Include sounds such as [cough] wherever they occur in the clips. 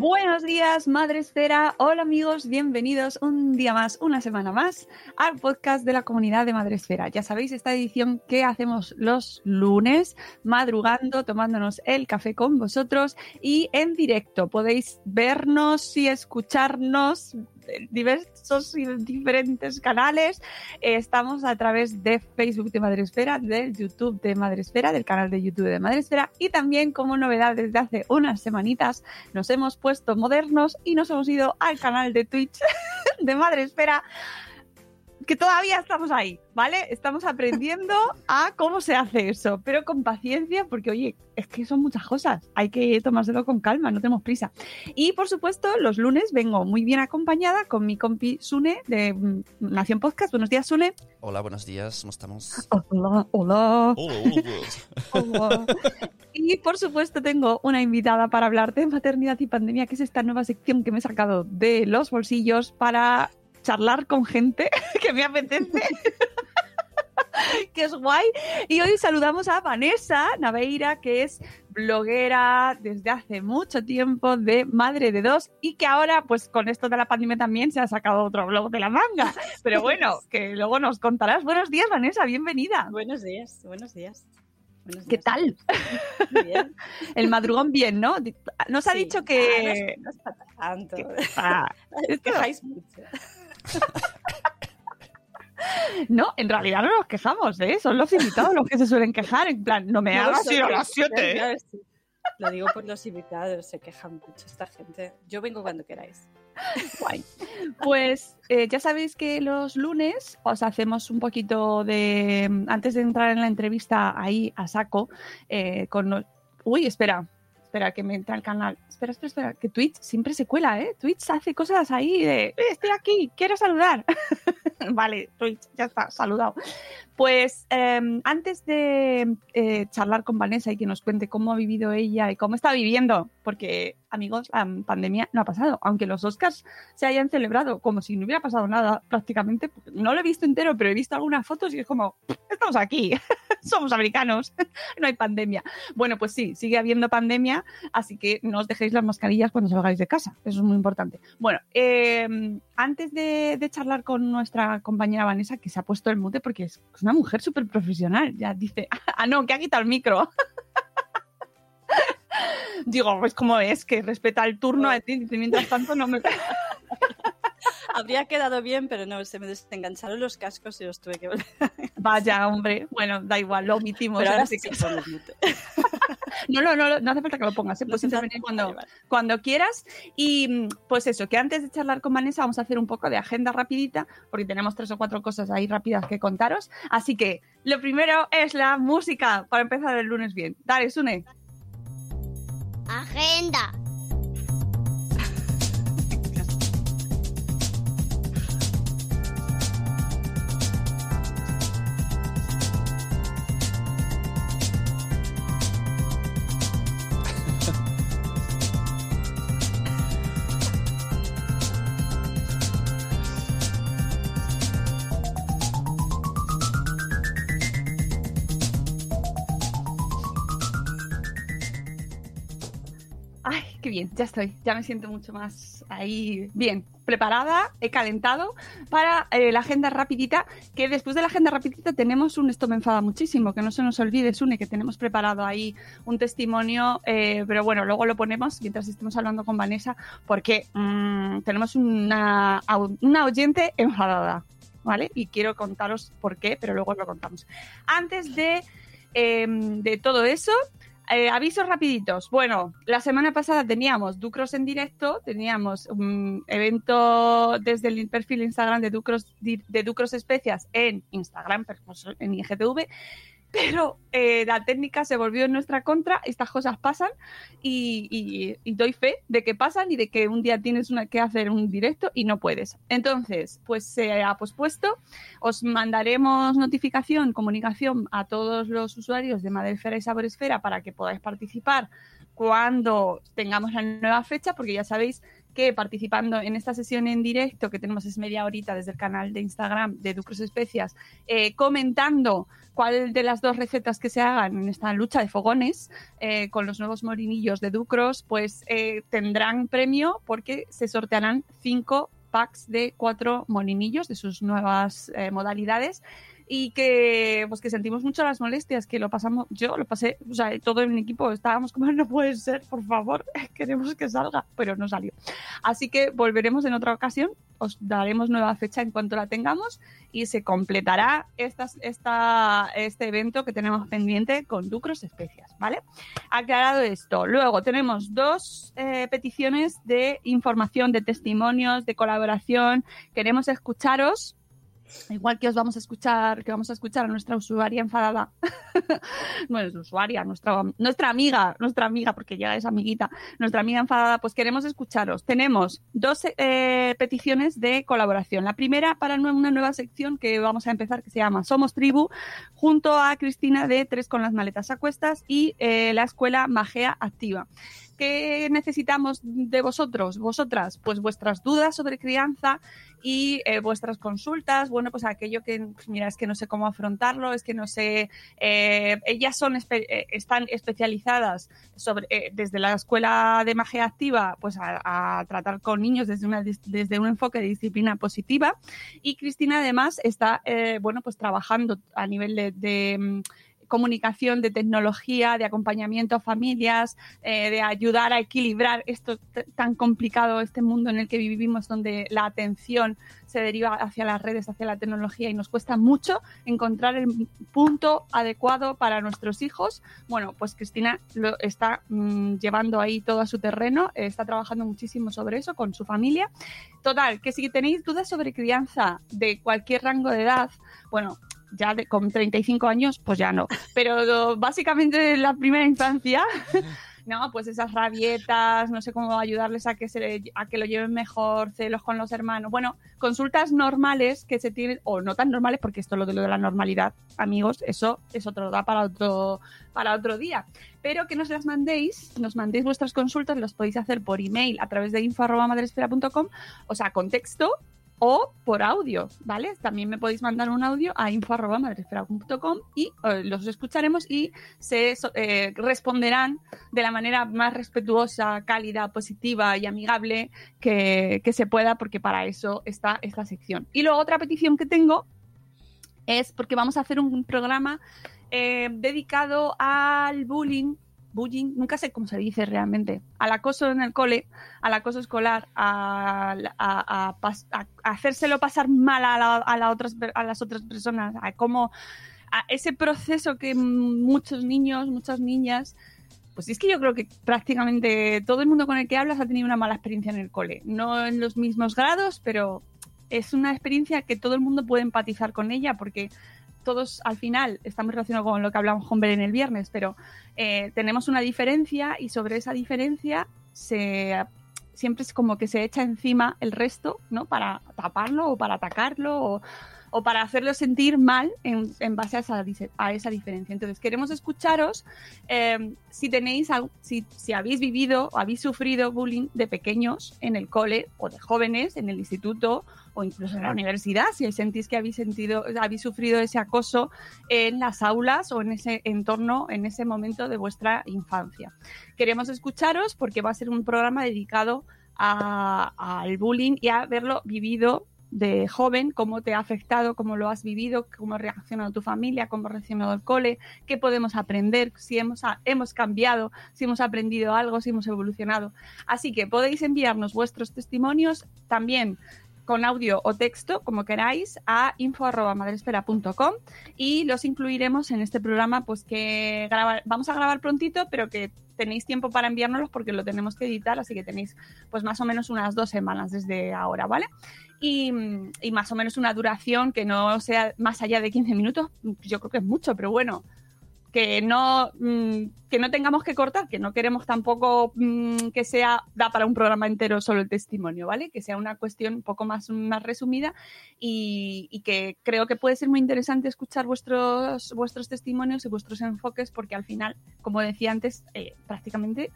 Buenos días, Madre Esfera. Hola amigos, bienvenidos un día más, una semana más al podcast de la comunidad de Madre Esfera. Ya sabéis, esta edición que hacemos los lunes, madrugando, tomándonos el café con vosotros y en directo. Podéis vernos y escucharnos diversos y diferentes canales. Eh, Estamos a través de Facebook de Madresfera, del YouTube de Madresfera, del canal de YouTube de Madresfera y también como novedad desde hace unas semanitas nos hemos puesto modernos y nos hemos ido al canal de Twitch [laughs] de Madresfera que todavía estamos ahí, ¿vale? Estamos aprendiendo a cómo se hace eso, pero con paciencia, porque oye, es que son muchas cosas, hay que tomárselo con calma, no tenemos prisa. Y por supuesto, los lunes vengo muy bien acompañada con mi compi Sune de mm, Nación Podcast. Buenos días, Sune. Hola, buenos días, ¿cómo estamos? Hola, hola. Hola, hola. Y por supuesto tengo una invitada para hablar de maternidad y pandemia, que es esta nueva sección que me he sacado de los bolsillos para charlar con gente [laughs] que me apetece. [laughs] que es guay. Y hoy saludamos a Vanessa Naveira, que es bloguera desde hace mucho tiempo de Madre de Dos y que ahora, pues con esto de la pandemia también se ha sacado otro blog de la manga. [laughs] Pero bueno, que luego nos contarás. Buenos días, Vanessa, bienvenida. Buenos días, buenos días. Buenos ¿Qué días. tal? Muy bien. El madrugón bien, ¿no? Nos ha Sí. dicho Ah, que... no, es, no es para tanto. que- ah, mucho. [laughs] No, en realidad no nos quejamos, ¿eh? Son los invitados los que se suelen quejar, en plan, no me No hagas ir a las 7. claro, sí. Lo digo por los invitados, se quejan mucho esta gente. Yo vengo cuando queráis. Guay. Pues eh, ya sabéis que los lunes os hacemos un poquito de. Antes de entrar en la entrevista ahí a saco, eh, con. los- Uy, espera, espera, que me entra el canal. Espera, espera, espera, que Twitch siempre se cuela, ¿eh? Twitch hace cosas ahí de. "Eh, estoy aquí, quiero saludar. [laughs] vale, Twitch, ya está, saludado. Pues eh, antes de eh, charlar con Vanessa y que nos cuente cómo ha vivido ella y cómo está viviendo, porque amigos, la pandemia no ha pasado, aunque los Oscars se hayan celebrado como si no hubiera pasado nada prácticamente. porque No lo he visto entero, pero he visto algunas fotos y es como, estamos aquí, [laughs] [laughs] somos americanos, [laughs] no hay pandemia. Bueno, pues sí, sigue habiendo pandemia, así que no os dejéis las mascarillas cuando salgáis de casa, eso es muy importante. Bueno, eh, antes de, de charlar con nuestra compañera Vanessa, que se ha puesto el mute porque es una mujer súper profesional, ya dice, [laughs] ah, no, que ha quitado el micro. Digo, pues como es, que respeta el turno a ti, mientras tanto no me... Habría quedado bien, pero no, se me desengancharon los cascos y los tuve que volver. Vaya, hombre. Bueno, da igual, lo omitimos. Pero ahora este sí que. [laughs] No, no, no, no hace falta que lo pongas, ¿eh? Falta. intervenir cuando, cuando quieras. Y pues eso, que antes de charlar con Vanessa vamos a hacer un poco de agenda rapidita, porque tenemos tres o cuatro cosas ahí rápidas que contaros. Así que lo primero es la música, para empezar el lunes bien. Dale, Sune. Agenda. Ya estoy, ya me siento mucho más ahí bien, preparada, he calentado para eh, la agenda rapidita, que después de la agenda rapidita tenemos un, esto me enfada muchísimo, que no se nos olvide, Sune, que tenemos preparado ahí un testimonio, eh, pero bueno, luego lo ponemos mientras estemos hablando con Vanessa, porque mm, tenemos una, una oyente enfadada, ¿vale? Y quiero contaros por qué, pero luego lo contamos. Antes de, em, de todo eso, eh, avisos rapiditos. Bueno, la semana pasada teníamos Ducros en directo, teníamos un evento desde el perfil Instagram de Ducros, de Ducros Especias en Instagram, en IGTV, pero eh, la técnica se volvió en nuestra contra, estas cosas pasan y, doy fe de que pasan y de que un día tienes una, que hacer un directo y no puedes. Entonces, pues se ha pospuesto, os mandaremos notificación, comunicación a todos los usuarios de Madresfera y Saboresfera para que podáis participar cuando tengamos la nueva fecha, porque ya sabéis que participando en esta sesión en directo que tenemos es media horita desde el canal de Instagram de Ducros Especias, eh, comentando cuál de las dos recetas que se hagan en esta lucha de fogones eh, con los nuevos morinillos de Ducros, pues eh, tendrán premio porque se sortearán cinco packs de cuatro morinillos de sus nuevas modalidades y que pues que sentimos mucho las molestias, que lo pasamos, yo lo pasé, o sea, todo el equipo estábamos como [laughs] no puede ser, por favor, [laughs] queremos que salga, pero no salió. Así que volveremos en otra ocasión, os daremos nueva fecha en cuanto la tengamos y se completará esta, esta, este evento que tenemos pendiente con Ducros Especias, ¿vale? Aclarado esto. Luego tenemos dos eh, peticiones de información, de testimonios, de colaboración. Queremos escucharos Igual que os vamos a escuchar, que vamos a escuchar a nuestra usuaria enfadada. [laughs] bueno, es usuaria, nuestra, nuestra amiga, nuestra amiga, porque ya es amiguita, nuestra amiga enfadada, pues queremos escucharos. Tenemos dos eh, peticiones de colaboración. La primera para una nueva sección que vamos a empezar, que se llama Somos Tribu, junto a Cristina de Tres con las maletas a cuestas y eh, la escuela Magea Activa. ¿Qué necesitamos de vosotros, vosotras? Pues vuestras dudas sobre crianza y eh, vuestras consultas. Bueno, pues aquello que, mira, es que no sé cómo afrontarlo, es que no sé. Eh, ellas son eh, están especializadas sobre desde la escuela de magia activa, pues a, tratar con niños desde, una, desde un enfoque de disciplina positiva. Y Cristina, además, está, bueno, pues trabajando a nivel de comunicación, de tecnología, de acompañamiento a familias, eh, de ayudar a equilibrar esto tan complicado, este mundo en el que vivimos, donde la atención se deriva hacia las redes, hacia la tecnología y nos cuesta mucho encontrar el punto adecuado para nuestros hijos. Bueno, pues Cristina lo está mm, llevando ahí todo a su terreno, está trabajando muchísimo sobre eso con su familia. Total, que si tenéis dudas sobre crianza de cualquier rango de edad, bueno, ya con 35 años, pues ya no. Pero básicamente la primera infancia, [laughs] no, pues esas rabietas, no sé cómo ayudarles a que, se, a que lo lleven mejor, celos con los hermanos. Bueno, consultas normales que se tienen, o no tan normales, porque esto lo de lo de la normalidad, amigos, eso es otro da para otro, para otro día. Pero que nos las mandéis, nos mandéis vuestras consultas, las podéis hacer por email a través de info.madresfera.com, o sea, con texto o por audio, ¿vale? También me podéis mandar un audio a info.madresfera.com y eh, los escucharemos y se eh, responderán de la manera más respetuosa, cálida, positiva y amigable que, se pueda, porque para eso está esta sección. Y luego otra petición que tengo es porque vamos a hacer un programa eh, dedicado al bullying bullying, nunca sé cómo se dice realmente, al acoso en el cole, al acoso escolar, a, hacérselo pasar mal a, a, otras, a las otras personas, a cómo a ese proceso que muchos niños, muchas niñas, pues es que yo creo que prácticamente todo el mundo con el que hablas ha tenido una mala experiencia en el cole. No en los mismos grados, pero es una experiencia que todo el mundo puede empatizar con ella porque todos al final estamos relacionados con lo que hablamos con en el viernes, pero eh, tenemos una diferencia y sobre esa diferencia se siempre es como que se echa encima el resto, ¿no? Para taparlo o para atacarlo o, para hacerlos sentir mal en, en base a esa, a esa diferencia. Entonces, queremos escucharos eh, si tenéis, si, si habéis vivido o habéis sufrido bullying de pequeños en el cole o de jóvenes en el instituto o incluso en la universidad, si sentís que habéis sentido, habéis sufrido ese acoso en las aulas o en ese entorno, en ese momento de vuestra infancia. Queremos escucharos porque va a ser un programa dedicado al bullying y a verlo vivido de joven, cómo te ha afectado, cómo lo has vivido, cómo ha reaccionado tu familia, cómo ha reaccionado el cole, qué podemos aprender, si hemos, hemos cambiado, si hemos aprendido algo, si hemos evolucionado. Así que podéis enviarnos vuestros testimonios también con audio o texto, como queráis, a info.madresfera.com y los incluiremos en este programa, pues que graba- vamos a grabar prontito, pero que tenéis tiempo para enviárnoslos porque lo tenemos que editar, así que tenéis pues más o menos unas dos semanas desde ahora, ¿vale? Y, y más o menos una duración que no sea más allá de 15 minutos, yo creo que es mucho, pero bueno, que no, mm, que no tengamos que cortar, que no queremos tampoco mm, que sea, da para un programa entero solo el testimonio, ¿vale? Que sea una cuestión un poco más, más resumida y, y que creo que puede ser muy interesante escuchar vuestros, vuestros testimonios y vuestros enfoques porque al final, como decía antes, eh, prácticamente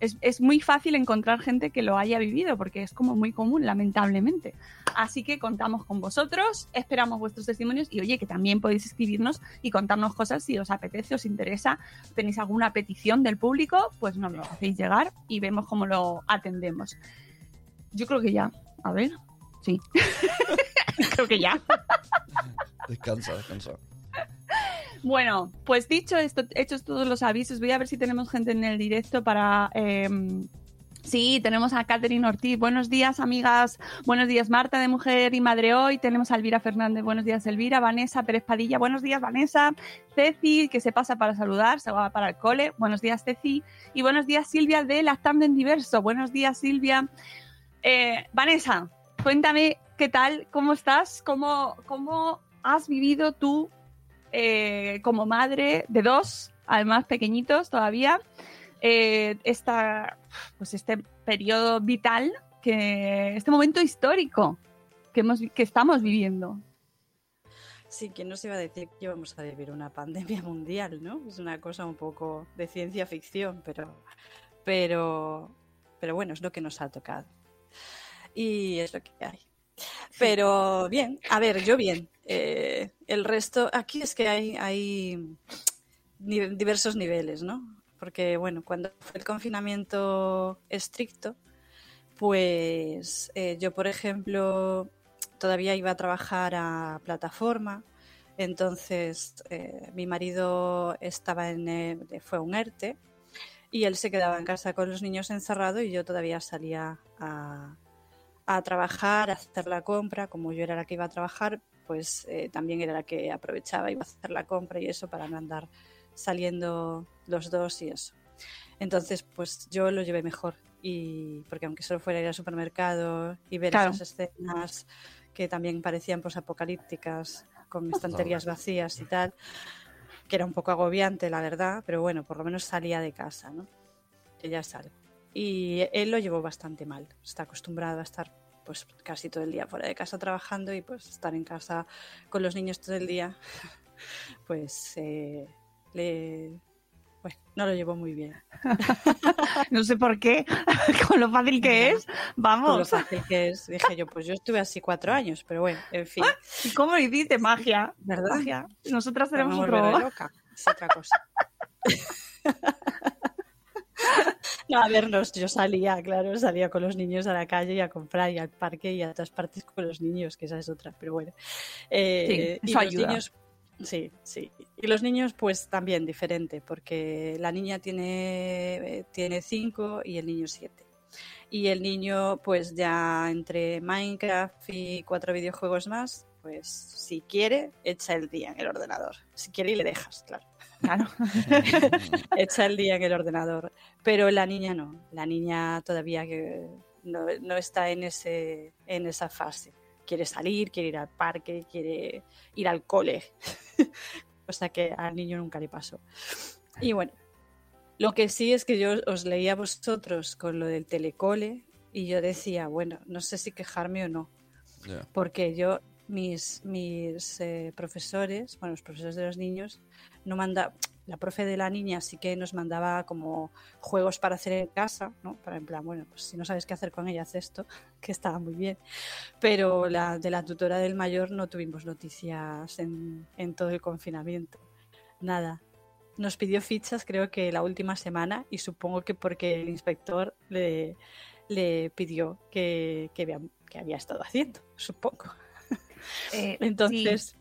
es, es muy fácil encontrar gente que lo haya vivido porque es como muy común, lamentablemente. Así que contamos con vosotros, esperamos vuestros testimonios y oye, que también podéis escribirnos y contarnos cosas si os apetece, os interesa, tenéis alguna petición del público, pues nos lo hacéis llegar y vemos cómo lo atendemos. Yo creo que ya, a ver, sí. [laughs] creo que ya. Descansa, descansa. Bueno, pues dicho esto, hechos todos los avisos, voy a ver si tenemos gente en el directo para... eh, Sí, tenemos a Catherine Ortiz. Buenos días, amigas. Buenos días, Marta de Mujer y Madre Hoy. Tenemos a Elvira Fernández. Buenos días, Elvira. Vanessa Pérez Padilla. Buenos días, Vanessa. Ceci, que se pasa para saludar, se va para el cole. Buenos días, Ceci. Y buenos días, Silvia de Lactando en Diverso. Buenos días, Silvia. Eh, Vanessa, cuéntame qué tal, cómo estás, cómo, cómo has vivido tú eh, como madre de dos, además pequeñitos todavía, eh, esta, pues este periodo vital, este momento histórico que estamos viviendo. Sí, ¿quién nos iba a decir que íbamos a vivir una pandemia [laughs] mundial, no? Es una cosa un poco de ciencia ficción, pero, pero, pero bueno, es lo que nos ha tocado. Y es lo que hay. Pero bien, a ver, yo bien. Eh, el resto, aquí es que hay, hay diversos niveles, ¿no? Porque, bueno, cuando fue el confinamiento estricto, pues eh, yo, por ejemplo, todavía iba a trabajar a plataforma, entonces eh, mi marido estaba en, fue un ERTE y él se quedaba en casa con los niños encerrado y yo todavía salía a, a trabajar, a hacer la compra, como yo era la que iba a trabajar, pues eh, también era la que aprovechaba, iba a hacer la compra y eso para no andar saliendo los dos y eso. Entonces, pues yo lo llevé mejor y porque aunque solo fuera ir al supermercado y ver Claro. esas escenas que también parecían posapocalípticas con estanterías vacías y tal, que era un poco agobiante, la verdad, pero bueno, por lo menos salía de casa, ¿no? Que ya sale. Y él lo llevó bastante mal. Está acostumbrado a estar pues casi todo el día fuera de casa trabajando y pues estar en casa con los niños todo el día, [laughs] pues eh, le... Bueno, no lo llevó muy bien. [laughs] No sé por qué, [laughs] con lo fácil que es, Con lo vamos. fácil que es, dije yo, pues yo estuve así cuatro años, pero bueno, en fin, ¿Y cómo hiciste? Magia. ¿verdad? Magia. Nosotras tenemos otro... loca, es otra cosa. No, a vernos, yo salía, claro, salía con los niños a la calle y a comprar y al parque y a todas partes con los niños, que esa es otra, pero bueno. Eh, Sí, y los niños, sí, sí. Y los niños, pues también diferente, porque la niña tiene, eh, tiene cinco y el niño siete. Y el niño, pues ya entre Minecraft y cuatro videojuegos más, pues si quiere, echa el día en el ordenador. Si quiere y le dejas, claro. Claro. [laughs] echa el día en el ordenador. Pero la niña no, la niña todavía que no, no está en, ese, en esa fase. Quiere salir, quiere ir al parque, quiere ir al cole. [laughs] Cosa que al niño nunca le pasó. Y bueno, lo que sí es que yo os leía a vosotros con lo del telecole y yo decía, bueno, no sé si quejarme o no, porque yo mis, mis eh, profesores, bueno, los profesores de los niños, no manda, la profe de la niña sí que nos mandaba como juegos para hacer en casa, ¿no? Para en plan, bueno, pues si no sabes qué hacer con ella, haz esto, [laughs] que estaba muy bien. Pero la, de la tutora del mayor no tuvimos noticias en, en todo el confinamiento. Nada. Nos pidió fichas creo que la última semana y supongo que porque el inspector le, le pidió que, que, que había estado haciendo, supongo. Eh, Entonces,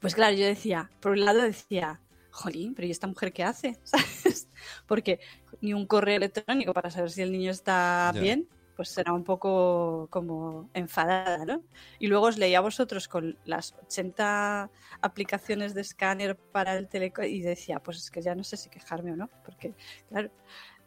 pues claro, yo decía, por un lado decía, jolín, pero ¿y esta mujer qué hace? [laughs] ¿Sabes? Porque ni un correo electrónico para saber si el niño está bien, pues será un poco como enfadada, ¿no? Y luego os leía a vosotros con las 80 aplicaciones de escáner para el teleco y decía, pues es que ya no sé si quejarme o no, porque claro,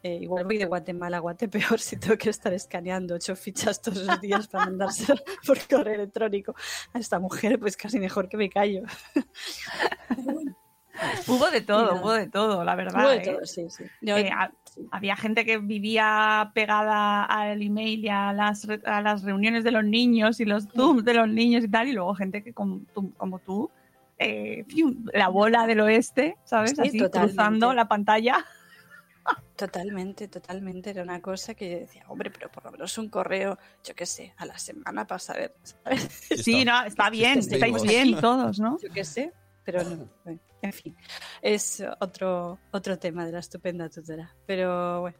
eh, igual voy de Guatemala a Guatepeor [laughs] si tengo que estar escaneando ocho fichas todos los días para mandárselo [laughs] por correo electrónico a esta mujer, pues casi mejor que me callo. [laughs] Hubo de todo, hubo de todo, la verdad. Hubo de ¿eh? todo, sí, sí. Yo- Eh, ha- había gente que vivía pegada al email y a las, a las reuniones de los niños y los Zooms de los niños y tal, y luego gente que como tú, como tú eh, la bola del oeste, ¿sabes? Sí, Así, totalmente. cruzando la pantalla. Totalmente, totalmente. Era una cosa que yo decía, hombre, pero por lo menos un correo, yo qué sé, a la semana para saber, ¿sabes? Sí, no, está bien, sí, estáis bien todos, ¿no? Yo qué sé, pero no. bueno, en fin, es otro, otro tema de la estupenda tutora. Pero bueno.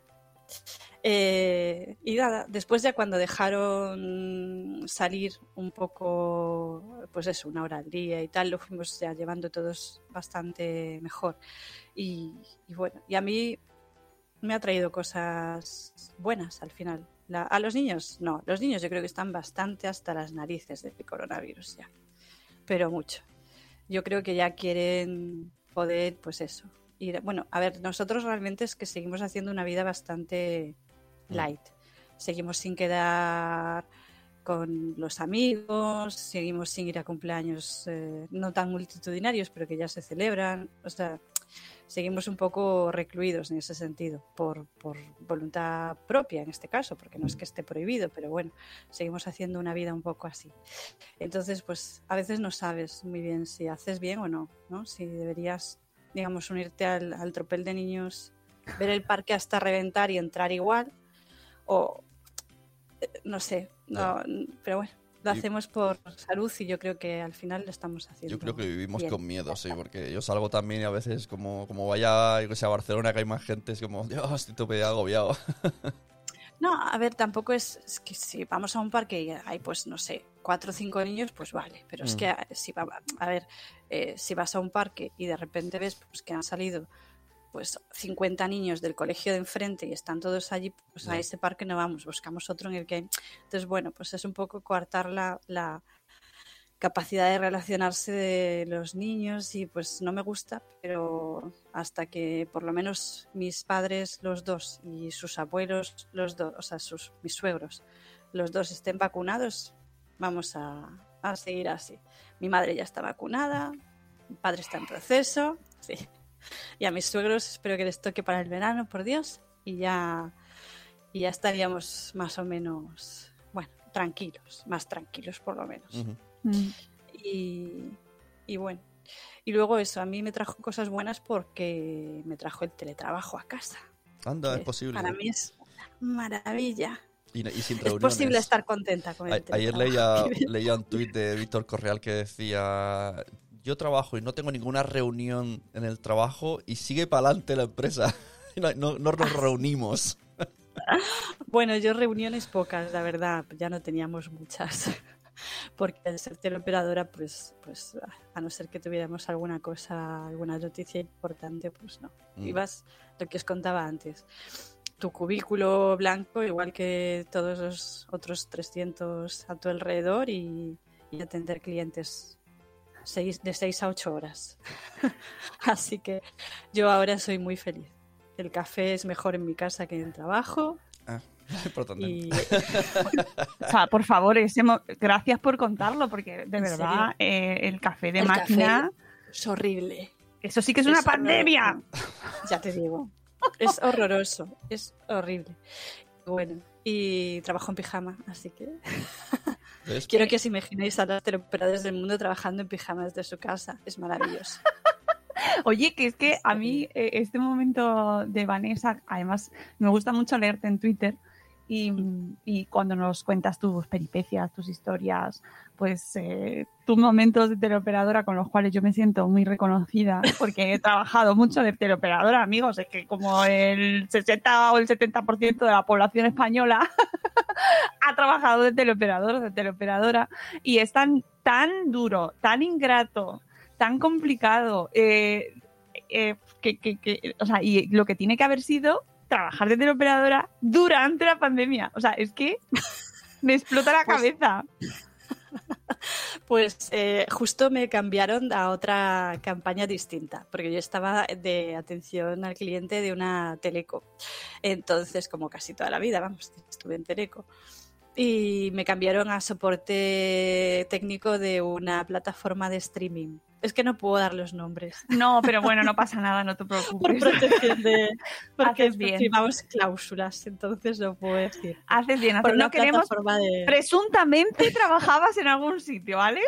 Eh, y nada, después ya cuando dejaron salir un poco, pues eso, una hora al día y tal, lo fuimos ya llevando todos bastante mejor. Y, y bueno, y a mí me ha traído cosas buenas al final. La- a los niños, no, los niños yo creo que están bastante hasta las narices del coronavirus ya, pero mucho. Yo creo que ya quieren poder, pues eso. Ir, bueno, a ver, nosotros realmente es que seguimos haciendo una vida bastante light. Seguimos sin quedar con los amigos, seguimos sin ir a cumpleaños eh, no tan multitudinarios, pero que ya se celebran. O sea, seguimos un poco recluidos en ese sentido, por, por voluntad propia en este caso, porque no es que esté prohibido, pero bueno, seguimos haciendo una vida un poco así. Entonces, pues a veces no sabes muy bien si haces bien o no, ¿no? Si deberías, digamos, unirte al, al tropel de niños, ver el parque hasta reventar y entrar igual, o eh, no sé, no, pero bueno. Lo Y- hacemos por salud y yo creo que al final lo estamos haciendo. Yo creo que vivimos bien. con miedo, sí, porque yo salgo también y a veces como, como vaya yo sé, a Barcelona que hay más gente, es como, Dios, estoy tope agobiado. [laughs] No, a ver, tampoco es, es que si vamos a un parque y hay, pues, no sé, cuatro o cinco niños, pues vale. Pero es Mm. que, a- si va, a ver, eh, si vas a un parque y de repente ves pues, que han salido pues 50 niños del colegio de enfrente y están todos allí, pues a ese parque no vamos, buscamos otro en el que. Entonces, bueno, pues es un poco coartar la, la capacidad de relacionarse de los niños y pues no me gusta, pero hasta que por lo menos mis padres, los dos, y sus abuelos, los dos, o sea, sus, mis suegros, los dos estén vacunados, vamos a, a seguir así. Mi madre ya está vacunada, mi padre está en proceso, sí. Y a mis suegros espero que les toque para el verano, por Dios, y ya, y ya estaríamos más o menos, bueno, tranquilos, más tranquilos por lo menos. Mm. Y, y bueno, y luego eso, a mí me trajo cosas buenas porque me trajo el teletrabajo a casa. Anda, es posible. Para mí es una maravilla. Y, y sin Es posible estar contenta con el Ayer leía, [laughs] leía un tuit de Víctor Correal que decía: Yo trabajo y no tengo ninguna reunión en el trabajo y sigue para adelante la empresa. [laughs] No, no- no nos reunimos. [laughs] Bueno, yo reuniones pocas, la verdad, ya no teníamos muchas. [laughs] Porque al ser teleoperadora, pues, pues a no ser que tuviéramos alguna cosa, alguna noticia importante, pues no. Mm. Ibas lo que os contaba antes. Tu cubículo blanco, igual que todos los otros 300 a tu alrededor, y, y atender clientes seis, de 6 a 8 horas. [laughs] Así que yo ahora soy muy feliz. El café es mejor en mi casa que en el trabajo. Ah, [laughs] importante. Y [laughs] O sea, por favor, ese mo- gracias por contarlo, porque de ¿En verdad eh, el café de El máquina, es horrible. eso sí que es una pandemia. Ya te digo. Es horroroso. Es horrible. Bueno, y trabajo en pijama, así que. ¿Ves? Quiero que os imaginéis a los teleoperadores del mundo trabajando en pijamas de su casa. Es maravilloso. [laughs] Oye, que es que a mí eh, este momento de Vanessa, además me gusta mucho leerte en Twitter y, y cuando nos cuentas tus peripecias, tus historias, pues eh, tus momentos de teleoperadora con los cuales yo me siento muy reconocida porque he [laughs] trabajado mucho de teleoperadora, amigos, es que como el 60 o el 70% de la población española ha trabajado de teleoperador, de teleoperadora y es tan, tan duro, tan ingrato, tan complicado, eh, eh, que, que- que- o sea, y lo que tiene que haber sido trabajar de teleoperadora durante la pandemia. O sea, es que me explota la Pues- cabeza. Pues eh, justo me cambiaron a otra campaña distinta, porque yo estaba de atención al cliente de una teleco. Entonces, como casi toda la vida, vamos, estuve en teleco. Y me cambiaron a soporte técnico de una plataforma de streaming. Es que no puedo dar los nombres. [laughs] No, pero bueno, no pasa nada, no te [laughs] Por preocupes. protección de. [laughs] Porque bien. firmamos cláusulas, entonces no puedo decir. Haces bien, Por haces- no queremos... de. Presuntamente trabajabas en algún sitio, ¿vale?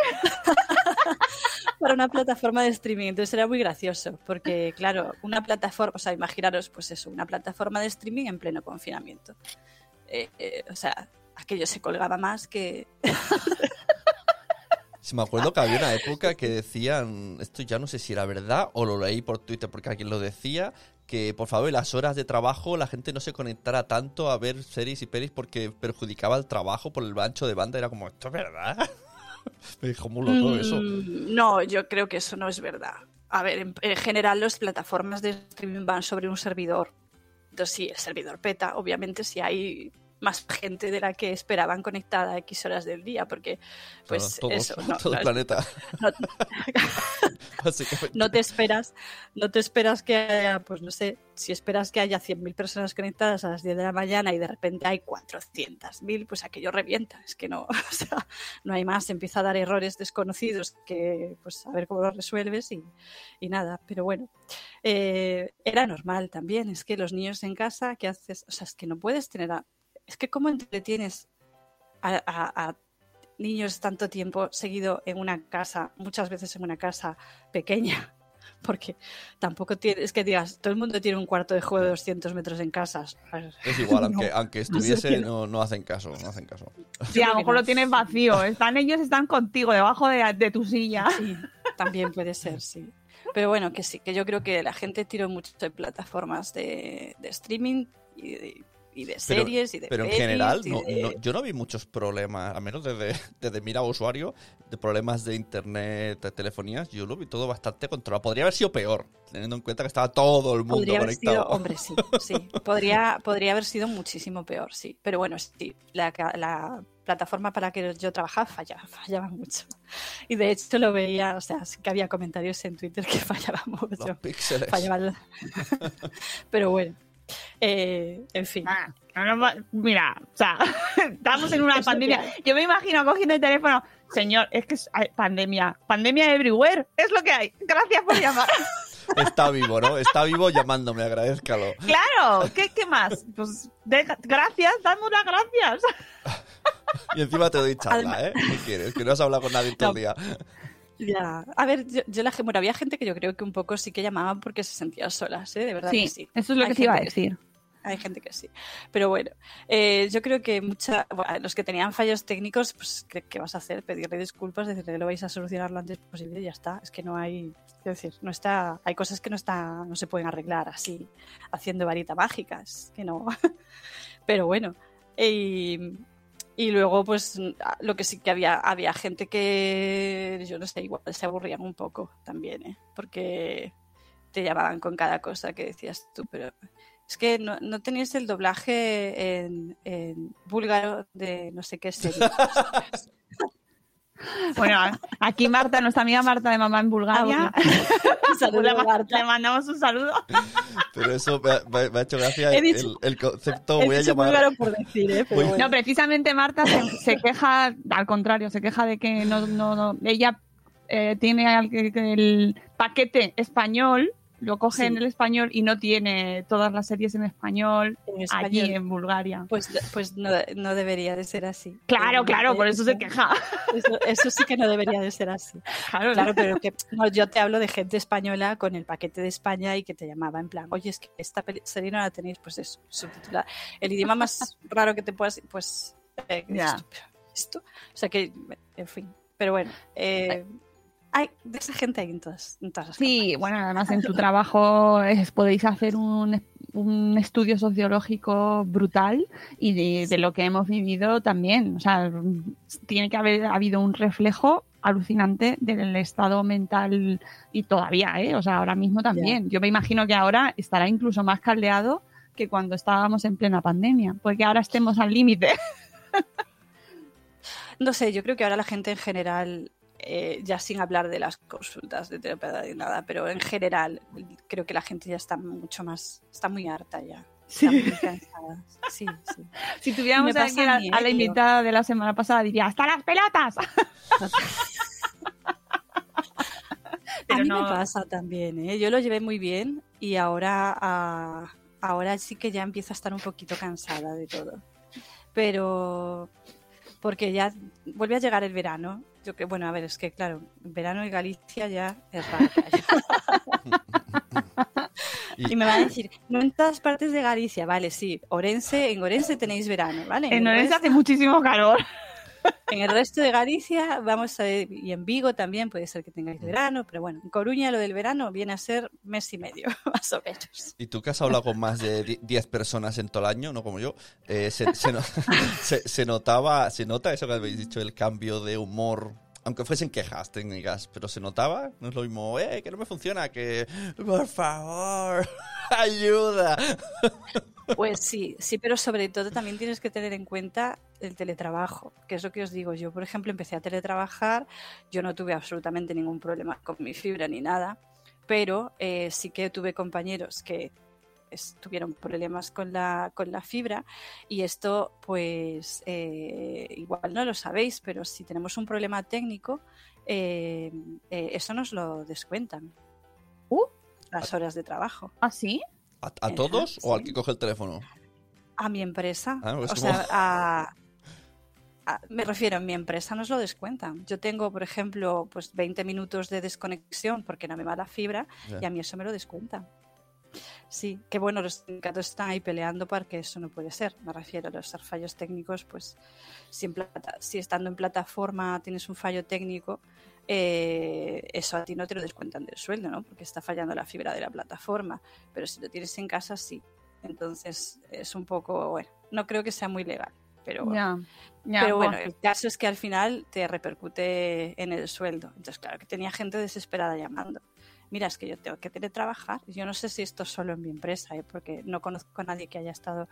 para una plataforma de streaming. Entonces era muy gracioso, porque claro, una plataforma, o sea, imaginaros, pues eso, una plataforma de streaming en pleno confinamiento. Eh, eh, o sea, aquello se colgaba más que... Sí, me acuerdo que había una época que decían, esto ya no sé si era verdad o lo leí por Twitter porque alguien lo decía, que por favor en las horas de trabajo la gente no se conectara tanto a ver series y pelis porque perjudicaba el trabajo por el ancho de banda. Era como, ¿esto es verdad? [laughs] Me dejó muy loco eso. Mm, No, yo creo que eso no es verdad. A ver, en, en general las plataformas de streaming van sobre un servidor. Entonces, si el servidor peta, obviamente si hay más gente de la que esperaban conectada a X horas del día, porque pues Todos, eso, no, [laughs] todo no el planeta. [laughs] no- te esperas, no te esperas que haya, pues no sé, si esperas que haya 100.000 personas conectadas a las 10 de la mañana y de repente hay 400.000, pues aquello revienta, es que no, [laughs] o sea, no hay más, empieza a dar errores desconocidos que pues a ver cómo los resuelves y, y nada, pero bueno, eh, era normal también, es que los niños en casa, ¿qué haces? O sea, es que no puedes tener, a- es que cómo entretienes a, a- a niños tanto tiempo seguido en una casa, muchas veces en una casa pequeña, [laughs] porque tampoco tiene, es que digas, todo el mundo tiene un cuarto de juego de 200 metros en casas. Es igual, [laughs] No. aunque, aunque que estuviese, no. no, no hacen caso, no hacen caso. Sí, a lo mejor no. lo tienes vacío. Están ellos, están contigo, debajo de, de tu silla. Sí, también puede ser, sí. Pero bueno, que sí, que yo creo que la gente tiró mucho de plataformas de, de streaming y de, y de Pero- series y de Pero en pelis general, y no, de- no- yo no vi muchos problemas, al menos desde, [laughs] desde mira usuario, de problemas de internet, de telefonías. Yo lo vi todo bastante controlado. Podría haber sido peor, teniendo en cuenta que estaba todo el mundo Podría haber conectado. sido, hombre, [laughs] sí, sí. Podría, podría haber sido muchísimo peor, sí. Pero bueno, sí, la, la plataforma para la que yo trabajaba fallaba, fallaba mucho. Y de hecho lo veía, o sea, sí que había comentarios en Twitter que [laughs] fallaba Los mucho. píxeles. Fallaba el- Pero bueno, eh, en fin. Ah, no Mira, o sea, [laughs] estamos en una pandemia. Yo me imagino cogiendo el teléfono. Señor, es que es hay pandemia. Pandemia everywhere. Es lo que hay. Gracias por llamar. [laughs] Está vivo, ¿no? Está vivo llamándome, agradezcalo. claro. ¿Qué, qué más? Pues de- gracias, dame las gracias. [laughs] Y encima te doy charla, ¿eh? ¿Qué quieres? Que no has hablado con nadie todo el No. día. Ya. A ver, yo, yo la, bueno, había gente que yo creo que un poco sí que llamaban porque se sentían solas, ¿eh? De verdad que sí. eso es lo Hay que te iba a que sí. decir. Hay gente que sí. Pero bueno, eh, yo creo que mucha, bueno, los que tenían fallos técnicos, pues, ¿qué, qué vas a hacer? Pedirle disculpas, decirle que lo vais a solucionar lo antes posible y ya está. Es que no hay, es decir, no está, hay cosas que no está, no se pueden arreglar así, haciendo varita mágica, es que no. [laughs] Pero bueno, y, y luego, pues, lo que sí que había, había gente que, yo no sé, igual se aburrían un poco también, ¿eh? Porque te llamaban con cada cosa que decías tú, pero es que no, no tenías el doblaje en, búlgaro de no sé qué serie. [laughs] Bueno, aquí Marta, nuestra amiga Marta de Mamá en Bulgaria. Ah, Un saludo, [laughs] le, ma- Marta. le mandamos un saludo. [laughs] Pero eso me ha, me- me ha hecho gracia He el, dicho- el concepto. He Voy a llamar. por decir, ¿eh? Pero Voy- bueno. No, precisamente Marta se, se queja, al contrario, se queja de que no, no, no- ella eh, tiene que el paquete español lo coge Sí. en el español y no tiene todas las series en español, En allí en Bulgaria. Pues, pues no, no debería de ser así. Claro, Eh, claro, por eso se eso- queja. Eso, eso sí que no debería de ser así. Claro, Claro, pero que no, yo te hablo de gente española con el paquete de España y que te llamaba en plan, oye, es que esta serie no la tenéis, pues eso, subtitulada. El idioma más [laughs] raro que te puedas, pues, eh, Ya. esto, esto. O sea que, en fin, pero bueno, eh, hay, de esa gente hay en todas, en todas las Sí, campañas. bueno, además en tu trabajo es- podéis hacer un, un estudio sociológico brutal y de, de lo que hemos vivido también. O sea, tiene que haber habido un reflejo alucinante del estado mental y todavía, ¿eh? O sea, ahora mismo también. Yo me imagino que ahora estará incluso más caldeado que cuando estábamos en plena pandemia, porque ahora estemos al límite. No sé, yo creo que ahora la gente en general, eh, ya sin hablar de las consultas de terapeuta ni nada, pero en general creo que la gente ya está mucho más, está muy harta ya. Está muy cansada. Sí, sí. [laughs] Si tuviéramos a, a mí, ¿eh? a la Yo- invitada de la semana pasada, diría, ¡hasta las pelotas! [laughs] a Pero mí no- me pasa también, ¿eh? Yo lo llevé muy bien y ahora, ah, ahora sí que ya empiezo a estar un poquito cansada de todo. Pero porque ya vuelve a llegar el verano. Yo que bueno, a ver, es que claro, verano y Galicia ya es raro. [laughs] Y- Y me va a decir, no en todas partes de Galicia, vale, sí, Orense, en Orense tenéis verano, ¿vale? En Orense hace muchísimo calor. En el resto de Galicia vamos y en Vigo también puede ser que tengáis verano, pero bueno, en Coruña lo del verano viene a ser mes y medio, [laughs] más o menos. Y tú que has hablado con más de di- 10 personas en todo el año, no como yo, eh, se, se [laughs] se- se notaba, se nota eso que habéis dicho, el cambio de humor, aunque fuesen quejas técnicas, pero se notaba, no es lo mismo, eh, que no me funciona, que por favor, [laughs] ayuda. Pues sí, sí, pero sobre todo también tienes que tener en cuenta el teletrabajo, que es lo que os digo. Yo, por ejemplo, empecé a teletrabajar, yo no tuve absolutamente ningún problema con mi fibra ni nada, pero eh, sí que tuve compañeros que es- tuvieron problemas con la, con la fibra y esto, pues, eh, igual no lo sabéis, pero si tenemos un problema técnico, eh, eh, eso nos lo descuentan. Uh. las horas de trabajo. ¿Ah, sí? ¿A, a todos o al que coge el teléfono? A mi empresa. Ah, pues o como- sea, [laughs] a, a- me refiero, en mi empresa nos lo descuentan. Yo tengo, por ejemplo, pues 20 minutos de desconexión porque no me va la fibra y a mí eso me lo descuentan. Sí, que bueno, los sindicatos están ahí peleando para que eso no puede ser. Me refiero a los fallos técnicos, pues si, en plata- si estando en plataforma tienes un fallo técnico, eh, eso a ti no te lo descuentan del sueldo, ¿no? Porque está fallando la fibra de la plataforma. Pero si lo tienes en casa, sí. Entonces es un poco, bueno, no creo que sea muy legal, pero, pero bueno, el caso es que al final te repercute en el sueldo. Entonces, claro, que tenía gente desesperada llamando. Mira, es que yo tengo que teletrabajar. Yo no sé si esto es solo en mi empresa, ¿eh? porque no conozco a nadie que haya estado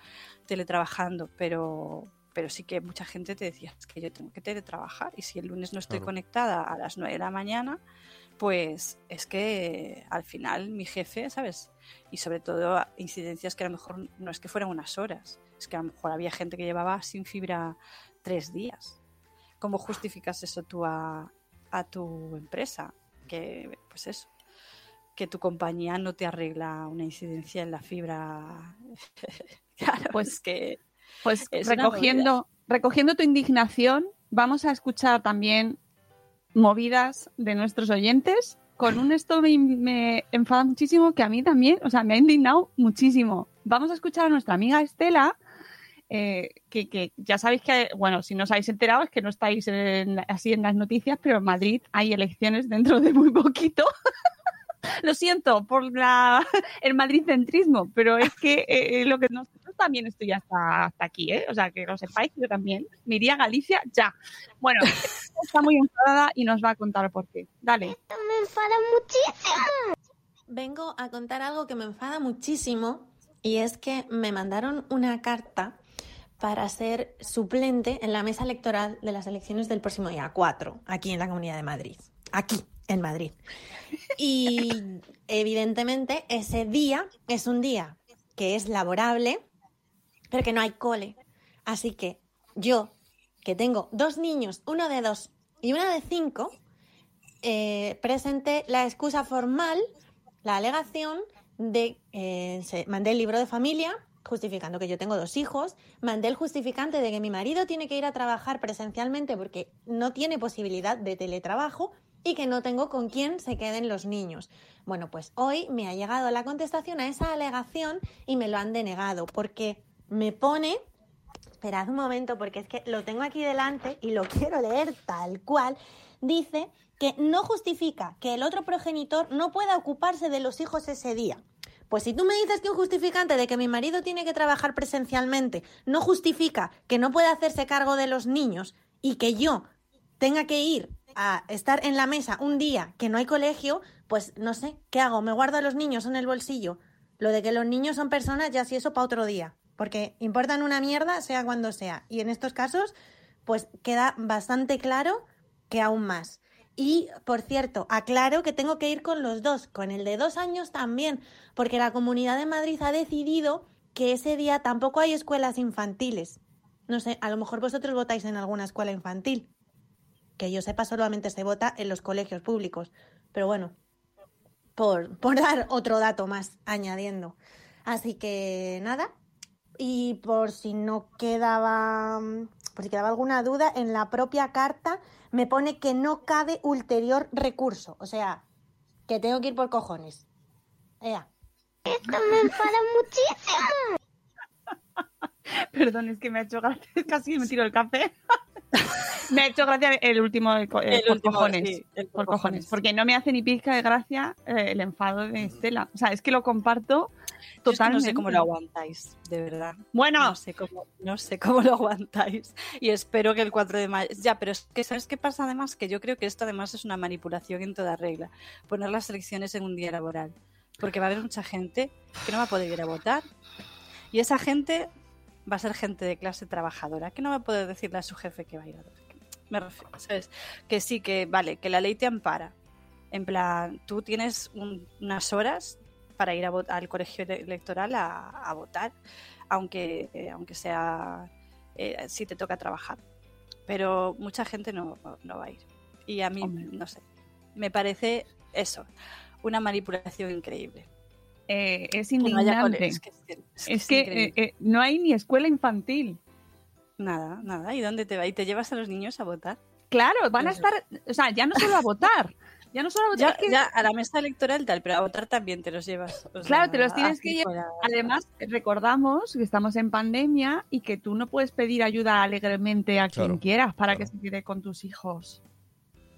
teletrabajando, pero, pero sí que mucha gente te decía, es que yo tengo que teletrabajar y si el lunes no estoy Claro. conectada a las 9 de la mañana, pues es que al final mi jefe, ¿sabes? Y sobre todo incidencias que a lo mejor no es que fueran unas horas, es que a lo mejor había gente que llevaba sin fibra tres días. ¿Cómo justificas eso tú a, a tu empresa? Que, pues eso, que tu compañía no te arregla una incidencia en la fibra. [laughs] claro, Pues es que Pues Es recogiendo, recogiendo tu indignación, vamos a escuchar también movidas de nuestros oyentes. Con un esto me, me enfada muchísimo, que a mí también, o sea, me ha indignado muchísimo. Vamos a escuchar a nuestra amiga Estela, eh, que, que ya sabéis que, bueno, si no os habéis enterado es que no estáis en- así en las noticias, pero en Madrid hay elecciones dentro de muy poquito. [laughs] [laughs] Lo siento por la, [laughs] el madridcentrismo, pero es que eh, lo que nosotros también estoy hasta, hasta aquí, ¿eh? O sea, que lo sepáis, yo también me iría a Galicia ya. Bueno, [laughs] está muy enfadada y nos va a contar por qué. Dale. Me enfada muchísimo. Vengo a contar algo que me enfada muchísimo y es que me mandaron una carta para ser suplente en la mesa electoral de las elecciones del próximo día 4, aquí en la Comunidad de Madrid. Aquí, en Madrid. Y evidentemente ese día es un día que es laborable, pero que no hay cole. Así que yo, que tengo dos niños, uno de dos y una de cinco, eh, presenté la excusa formal la alegación de, eh, mandé el libro de familia justificando que yo tengo dos hijos, mandé el justificante de que mi marido tiene que ir a trabajar presencialmente porque no tiene posibilidad de teletrabajo y que no tengo con quién se queden los niños. Bueno, pues hoy me ha llegado la contestación a esa alegación y me lo han denegado porque me pone Esperad un momento, porque es que lo tengo aquí delante y lo [laughs] quiero leer tal cual. Dice que no justifica que el otro progenitor no pueda ocuparse de los hijos ese día. Pues si tú me dices que un justificante de que mi marido tiene que trabajar presencialmente no justifica que no pueda hacerse cargo de los niños y que yo tenga que ir a estar en la mesa un día que no hay colegio, pues no sé, ¿qué hago? ¿Me guardo a los niños en el bolsillo? Lo de que los niños son personas, ya sí eso para otro día. Porque importan una mierda, sea cuando sea. Y en estos casos, pues queda bastante claro que aún más. Y, por cierto, aclaro que tengo que ir con los dos, con el de dos años también, porque la Comunidad de Madrid ha decidido que ese día tampoco hay escuelas infantiles. No sé, a lo mejor vosotros votáis en alguna escuela infantil. Que yo sepa, solamente se vota en los colegios públicos. Pero bueno, por, por [laughs] dar otro dato más añadiendo. Así que nada. Y por si no quedaba, por si quedaba alguna duda, en la propia carta me pone que no cabe ulterior recurso. O sea, que tengo que ir por cojones. Ea. Esto me enfada muchísimo. [laughs] Perdón, es que me ha hecho gracia. [laughs] Casi me tiro el café. [laughs] me ha hecho gracia el último, el, co- El por último, cojones. sí, el por por cojones. cojones. Porque no me hace ni pizca de gracia eh, el enfado de Estela. O sea, es que lo comparto Yo es que totalmente. no sé cómo lo aguantáis, de verdad. Bueno, No sé cómo, no sé cómo lo aguantáis. Y espero que el 4 de mayo. Ya, pero es que ¿sabes qué pasa además? Que yo creo que esto además es una manipulación en toda regla. Poner las elecciones en un día laboral. Porque va a haber mucha gente que no va a poder ir a votar. Y esa gente va a ser gente de clase trabajadora, que no va a poder decirle a su jefe que va a ir a votar. Me refiero, ¿sabes? Que sí, que vale, que la ley te ampara. En plan, tú tienes un- unas horas para ir a al colegio ele- electoral a, a votar, aunque, eh, aunque sea eh, si te toca trabajar. Pero mucha gente no, no va a ir. Y a mí, Hombre. no sé, me parece eso, una manipulación increíble. Eh, es Que no haya indignante. cole- es que, es que es es que increíble. eh, eh, no hay ni escuela infantil. Nada, nada. ¿Y dónde te va? ¿Y te llevas a los niños a votar? Claro, van a estar, o sea, ya no solo a votar, [laughs] ya no solo a votar, Ya, que ya a la mesa electoral tal, pero a votar también te los llevas. o Claro, sea, te los tienes que llevar. Además, recordamos que estamos en pandemia y que tú no puedes pedir ayuda alegremente a quien quieras para claro. que se quede con tus hijos.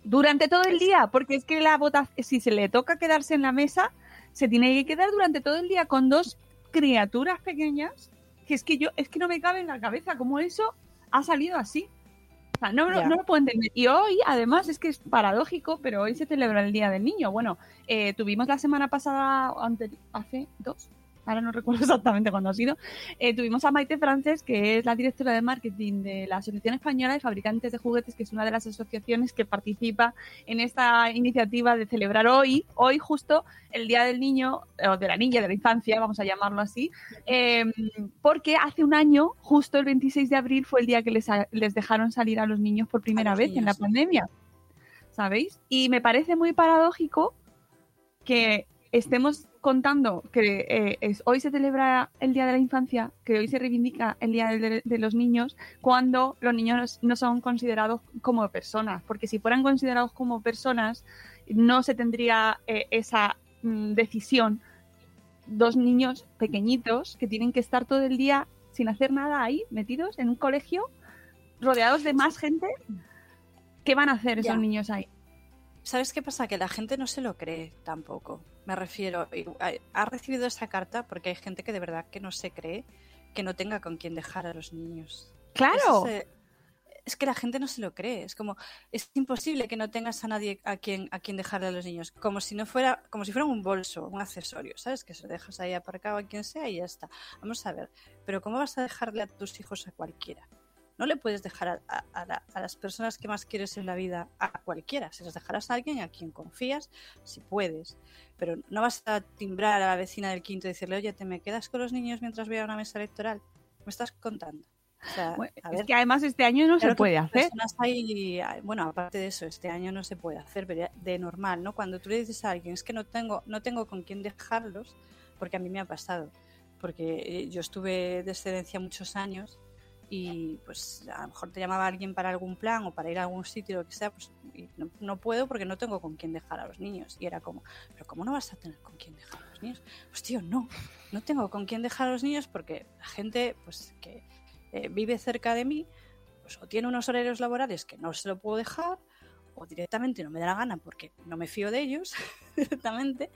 Durante todo el día, porque es que la votación, si se le toca quedarse en la mesa, se tiene que quedar durante todo el día con dos criaturas pequeñas, que es que yo, es que no me cabe en la cabeza cómo eso ha salido así. O sea, no, no, no lo puedo entender. Y hoy, además, es que es paradójico, pero hoy se celebra el Día del Niño. Bueno, eh, tuvimos la semana pasada, ante- hace dos, ahora no [laughs] recuerdo exactamente cuándo ha sido, eh, tuvimos a Maite Frances, que es la directora de marketing de la Asociación Española de Fabricantes de Juguetes, que es una de las asociaciones que participa en esta iniciativa de celebrar hoy, hoy justo el Día del Niño, o de la Niña, de la Infancia, vamos a llamarlo así, eh, porque hace un año, justo el 26 de abril, fue el día que les, a- les dejaron salir a los niños por primera vez en la pandemia, ¿sabéis? Y me parece muy paradójico que estemos contando que eh, es- hoy se celebra el Día de la Infancia, que hoy se reivindica el Día de, de los Niños, cuando los niños no son considerados como personas, porque si fueran considerados como personas, no se tendría eh, esa mm, decisión. Dos niños pequeñitos que tienen que estar todo el día sin hacer nada ahí, metidos en un colegio, rodeados de más gente. ¿Qué van a hacer esos Ya. niños ahí? ¿Sabes qué pasa? Que la gente no se lo cree tampoco. Me refiero, ha- recibido esa carta porque hay gente que de verdad que no se cree que no tenga con quién dejar a los niños. Claro. Es que la gente no se lo cree. Es como, es imposible que no tengas a nadie a quien, a quien dejarle a los niños. Como si no fuera, como si fuera un bolso, un accesorio, ¿sabes? Que se lo dejas ahí aparcado a quien sea y ya está. Vamos a ver. Pero ¿cómo vas a dejarle a tus hijos a cualquiera? No le puedes dejar a, a- a la- a las personas que más quieres en la vida a cualquiera. Se las dejarás a alguien a quien confías, si puedes. Pero no vas a timbrar a la vecina del quinto y decirle, oye, ¿te me quedas con los niños mientras voy a una mesa electoral? ¿Me estás contando? O sea, Bueno, a es ver, que además este año no claro se puede hacer. hay- bueno, aparte de eso, este año no se puede hacer, pero de normal, ¿no? Cuando tú le dices a alguien, es que no tengo, no tengo con quién dejarlos, porque a mí me ha pasado, porque eh, yo estuve de excedencia muchos años y pues a lo mejor te llamaba alguien para algún plan o para ir a algún sitio, lo que sea, pues no, no puedo porque no tengo con quién dejar a los niños. Y era como, pero ¿cómo no vas a tener con quién dejar a los niños? Pues tío, no, no tengo con quién dejar a los niños porque la gente pues que eh, vive cerca de mí, pues o tiene unos horarios laborales que no se lo puedo dejar, o directamente no me da la gana porque no me fío de ellos [laughs] directamente,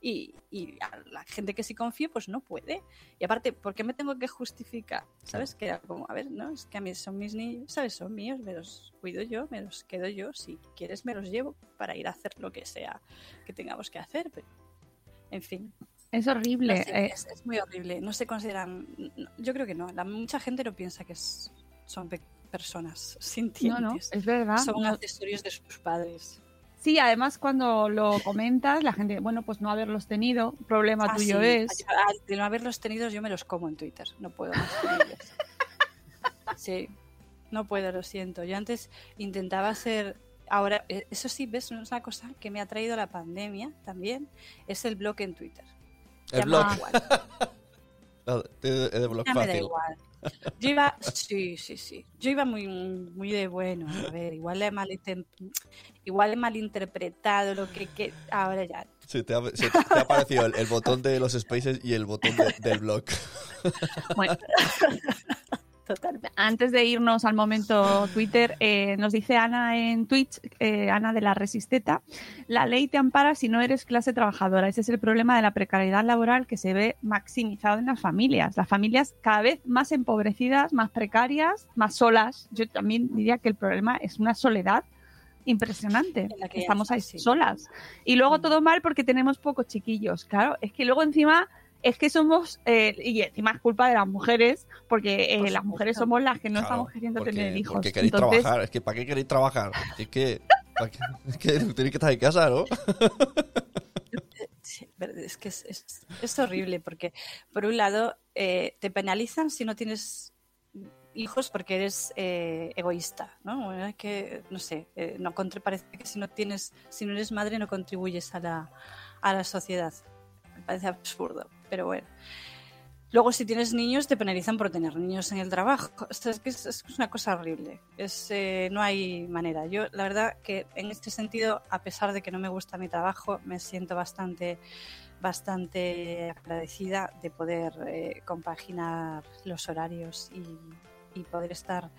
y, y a la gente que sí confío, pues no puede. Y aparte, ¿por qué me tengo que justificar? ¿Sabes? Que era como, a ver, no, es que a mí son mis niños, ¿sabes? Son míos, me los cuido yo, me los quedo yo, si quieres me los llevo para ir a hacer lo que sea que tengamos que hacer, pero en fin. Es No horrible. sé, eh, es, es muy horrible. No se consideran. yo creo que no. La, mucha gente no piensa que es- son pe- personas no, sintientes. no, es verdad. son no. accesorios de sus padres. Sí, además cuando lo comentas, la gente, bueno, pues no haberlos tenido, problema Ah, tuyo sí, es. de no haberlos tenido, yo me los como en Twitter. No puedo más con ellos. [laughs] Sí, no puedo, lo siento. Yo antes intentaba ser. Ahora, eh, eso sí, ves, es una cosa que me ha traído la pandemia también. Es el blog en Twitter. El Ya me blog. da igual. [laughs] Blog Ya me da igual. Yo iba, sí, sí, sí. Yo iba muy, muy de bueno. A ver, igual he, malintem- igual he malinterpretado lo que, que ahora ya. Sí, te ha, se te ha aparecido el, el botón de los spaces y el botón de- del blog. Bueno, [laughs] Totalmente. antes de irnos al momento Twitter, eh, nos dice Ana en Twitch, eh, Ana de la Resisteta, la ley te ampara si no eres clase trabajadora. Ese es el problema de la precariedad laboral que se ve maximizado en las familias. Las familias cada vez más empobrecidas, más precarias, más solas. Yo también diría que el problema es una soledad impresionante. En la crianza, Estamos ahí sí. solas. Y luego todo mal porque tenemos pocos chiquillos. Claro, es que luego encima es que somos, eh, y encima es culpa de las mujeres, porque eh, las mujeres somos las que no Claro, estamos queriendo porque, tener hijos. Porque queréis Entonces, trabajar. Es que ¿para qué queréis trabajar? Es que, ¿para qué? [laughs] Es que tenéis que estar en casa, ¿no? Sí, es que es, es- es horrible porque, por un lado, eh, te penalizan si no tienes hijos porque eres eh, egoísta, ¿no? Bueno, es que, no sé, eh, no contra- parece que si no tienes, si no eres madre no contribuyes a la, a la sociedad. Parece absurdo, pero bueno. Luego, si tienes niños, te penalizan por tener niños en el trabajo. [laughs] Esto es es, es una cosa horrible. Es, eh, no hay manera. Yo, la verdad, que en este sentido, a pesar de que no me gusta mi trabajo, me siento bastante, bastante agradecida de poder eh, compaginar los horarios y, y poder estar,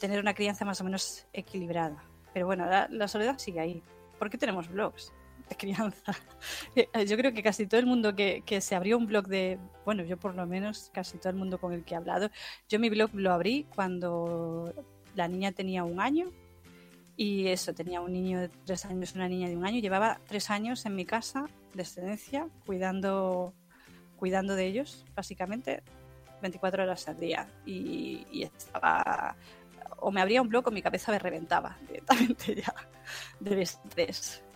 tener una crianza más o menos equilibrada. Pero bueno, la, la soledad sigue ahí. ¿Por qué tenemos blogs? Crianza. [laughs] Eh, Yo creo que casi todo el mundo que, que se abrió un blog de, bueno, yo por lo menos, casi todo el mundo con el que he hablado, yo mi blog lo abrí cuando la niña tenía un año y eso, tenía un niño de tres años, una niña de un año, llevaba tres años en mi casa de excedencia cuidando, cuidando de ellos, básicamente, 24 horas al día y, estaba o me abría un blog o mi cabeza me reventaba [laughs] directamente ya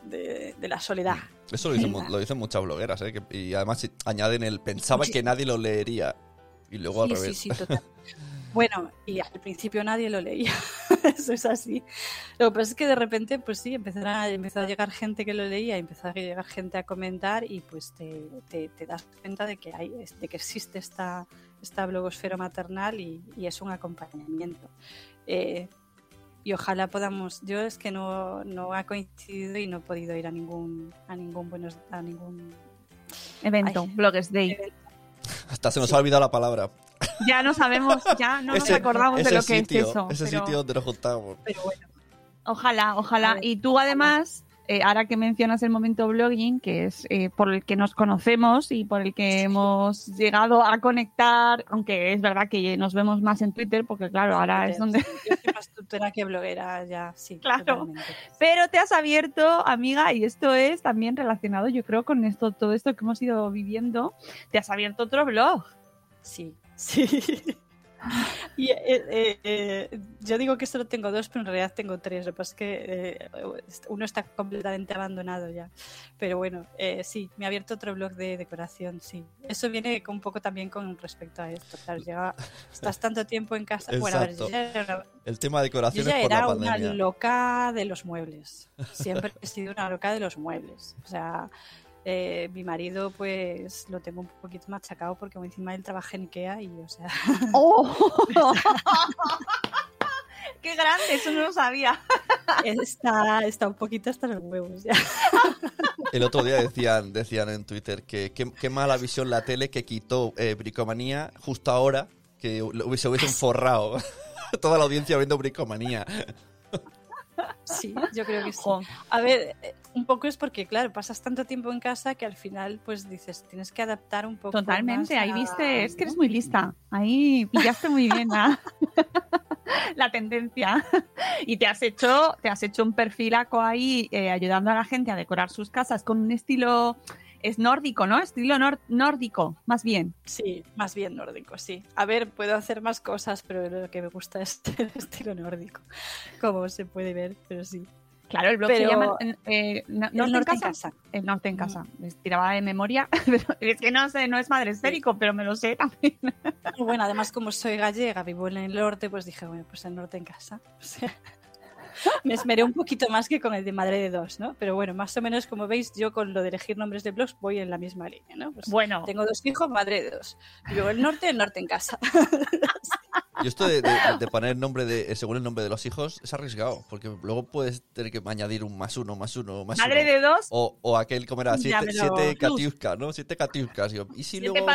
de, de la soledad. Eso lo dicen, lo dicen muchas blogueras, ¿eh? Que- y además añaden el pensaba que nadie lo leería. Y luego al Sí, sí, revés. sí, total. [laughs] Bueno, y al principio nadie lo leía, [laughs] eso es así. Lo que pasa es que de repente, pues sí, empezó a, empezó a llegar gente que lo leía, empezó a llegar gente a comentar y pues te, te- te das cuenta de que, hay, de que existe esta, esta blogosfera maternal y, y es un acompañamiento. Eh, y ojalá podamos, yo es que no, no ha coincidido y no he podido ir a ningún, a ningún buenos, a ningún evento, Ay. Bloggers Day. [laughs] Hasta se nos ha olvidado la palabra. Ya no sabemos, ya no nos acordamos de lo que es eso. Ese pero sitio donde nos juntamos. pero bueno, Ojalá, ojalá. Y tú además, eh, ahora que mencionas el momento blogging, que es eh, por el que nos conocemos y por el que hemos llegado a conectar, aunque es verdad que nos vemos más en Twitter, porque claro, ahora es donde... Yo soy más tutora que bloguera, ya, sí. [laughs] Claro. totalmente. Pero te has abierto, amiga, y esto es también relacionado, yo creo, con esto, todo esto que hemos ido viviendo. Te has abierto otro blog. Sí, [laughs] sí. [laughs] Y, eh, eh, eh, yo digo que solo tengo dos, pero en realidad tengo tres. Lo que pasa es que eh, uno está completamente abandonado ya. Pero bueno, eh, sí, me ha abierto otro blog de decoración, sí. Eso viene un poco también con respecto a esto. Claro, estás tanto tiempo en casa. Bueno, a ver, yo Exacto. ya era, El tema de yo decoraciones ya por la era una pandemia. loca de los muebles. Siempre he sido una loca de los muebles. O sea, eh, mi marido, pues lo tengo un poquito machacado porque encima él trabaja en Ikea y, o sea, [laughs] ¡Oh! ¡Qué grande! Eso no lo sabía. está, está un poquito hasta los huevos ya. El otro día decían, decían en Twitter que qué mala visión la tele que quitó eh, Bricomanía justo ahora que hubiese, hubiesen forrado [laughs] toda la audiencia viendo Bricomanía. Sí, [laughs] yo creo que sí. A ver, eh, un poco es porque, claro, pasas tanto tiempo en casa que al final, pues dices, tienes que adaptar un poco. Totalmente, más ahí a- viste, es que eres muy lista. Ahí pillaste muy bien la, [laughs] la tendencia. Y te has hecho, te has hecho un perfilaco ahí eh, ayudando a la gente a decorar sus casas con un estilo es nórdico, ¿no? Estilo nor- nórdico, más bien. Sí, más bien nórdico, sí. A ver, puedo hacer más cosas, pero lo que me gusta es [laughs] el estilo nórdico, como se puede ver, pero sí. Claro, el blog se Pero- llama eh, no- El Norte, norte en casa. El norte en casa. Les tiraba de memoria, [laughs] pero es que no sé, no es madre esférico, pero me lo sé también. Bueno, además como soy gallega, vivo en el norte, pues dije, bueno, pues el norte en casa. [laughs] O sea, [laughs] me esmeré un poquito más que con el de madre de dos, ¿no? Pero bueno, más o menos como veis, yo con lo de elegir nombres de blogs voy en la misma línea, ¿no? Pues Bueno, tengo dos hijos, madre de dos. Y luego el norte, el norte en casa. Y esto de, de- de poner nombre de, según el nombre de los hijos es arriesgado, porque luego puedes tener que añadir un más uno, más uno, más madre uno. de dos, O, o aquel, como era? Siete, siete catiuscas, ¿no? Siete catiuscas. Digo, ¿Y si Siete luego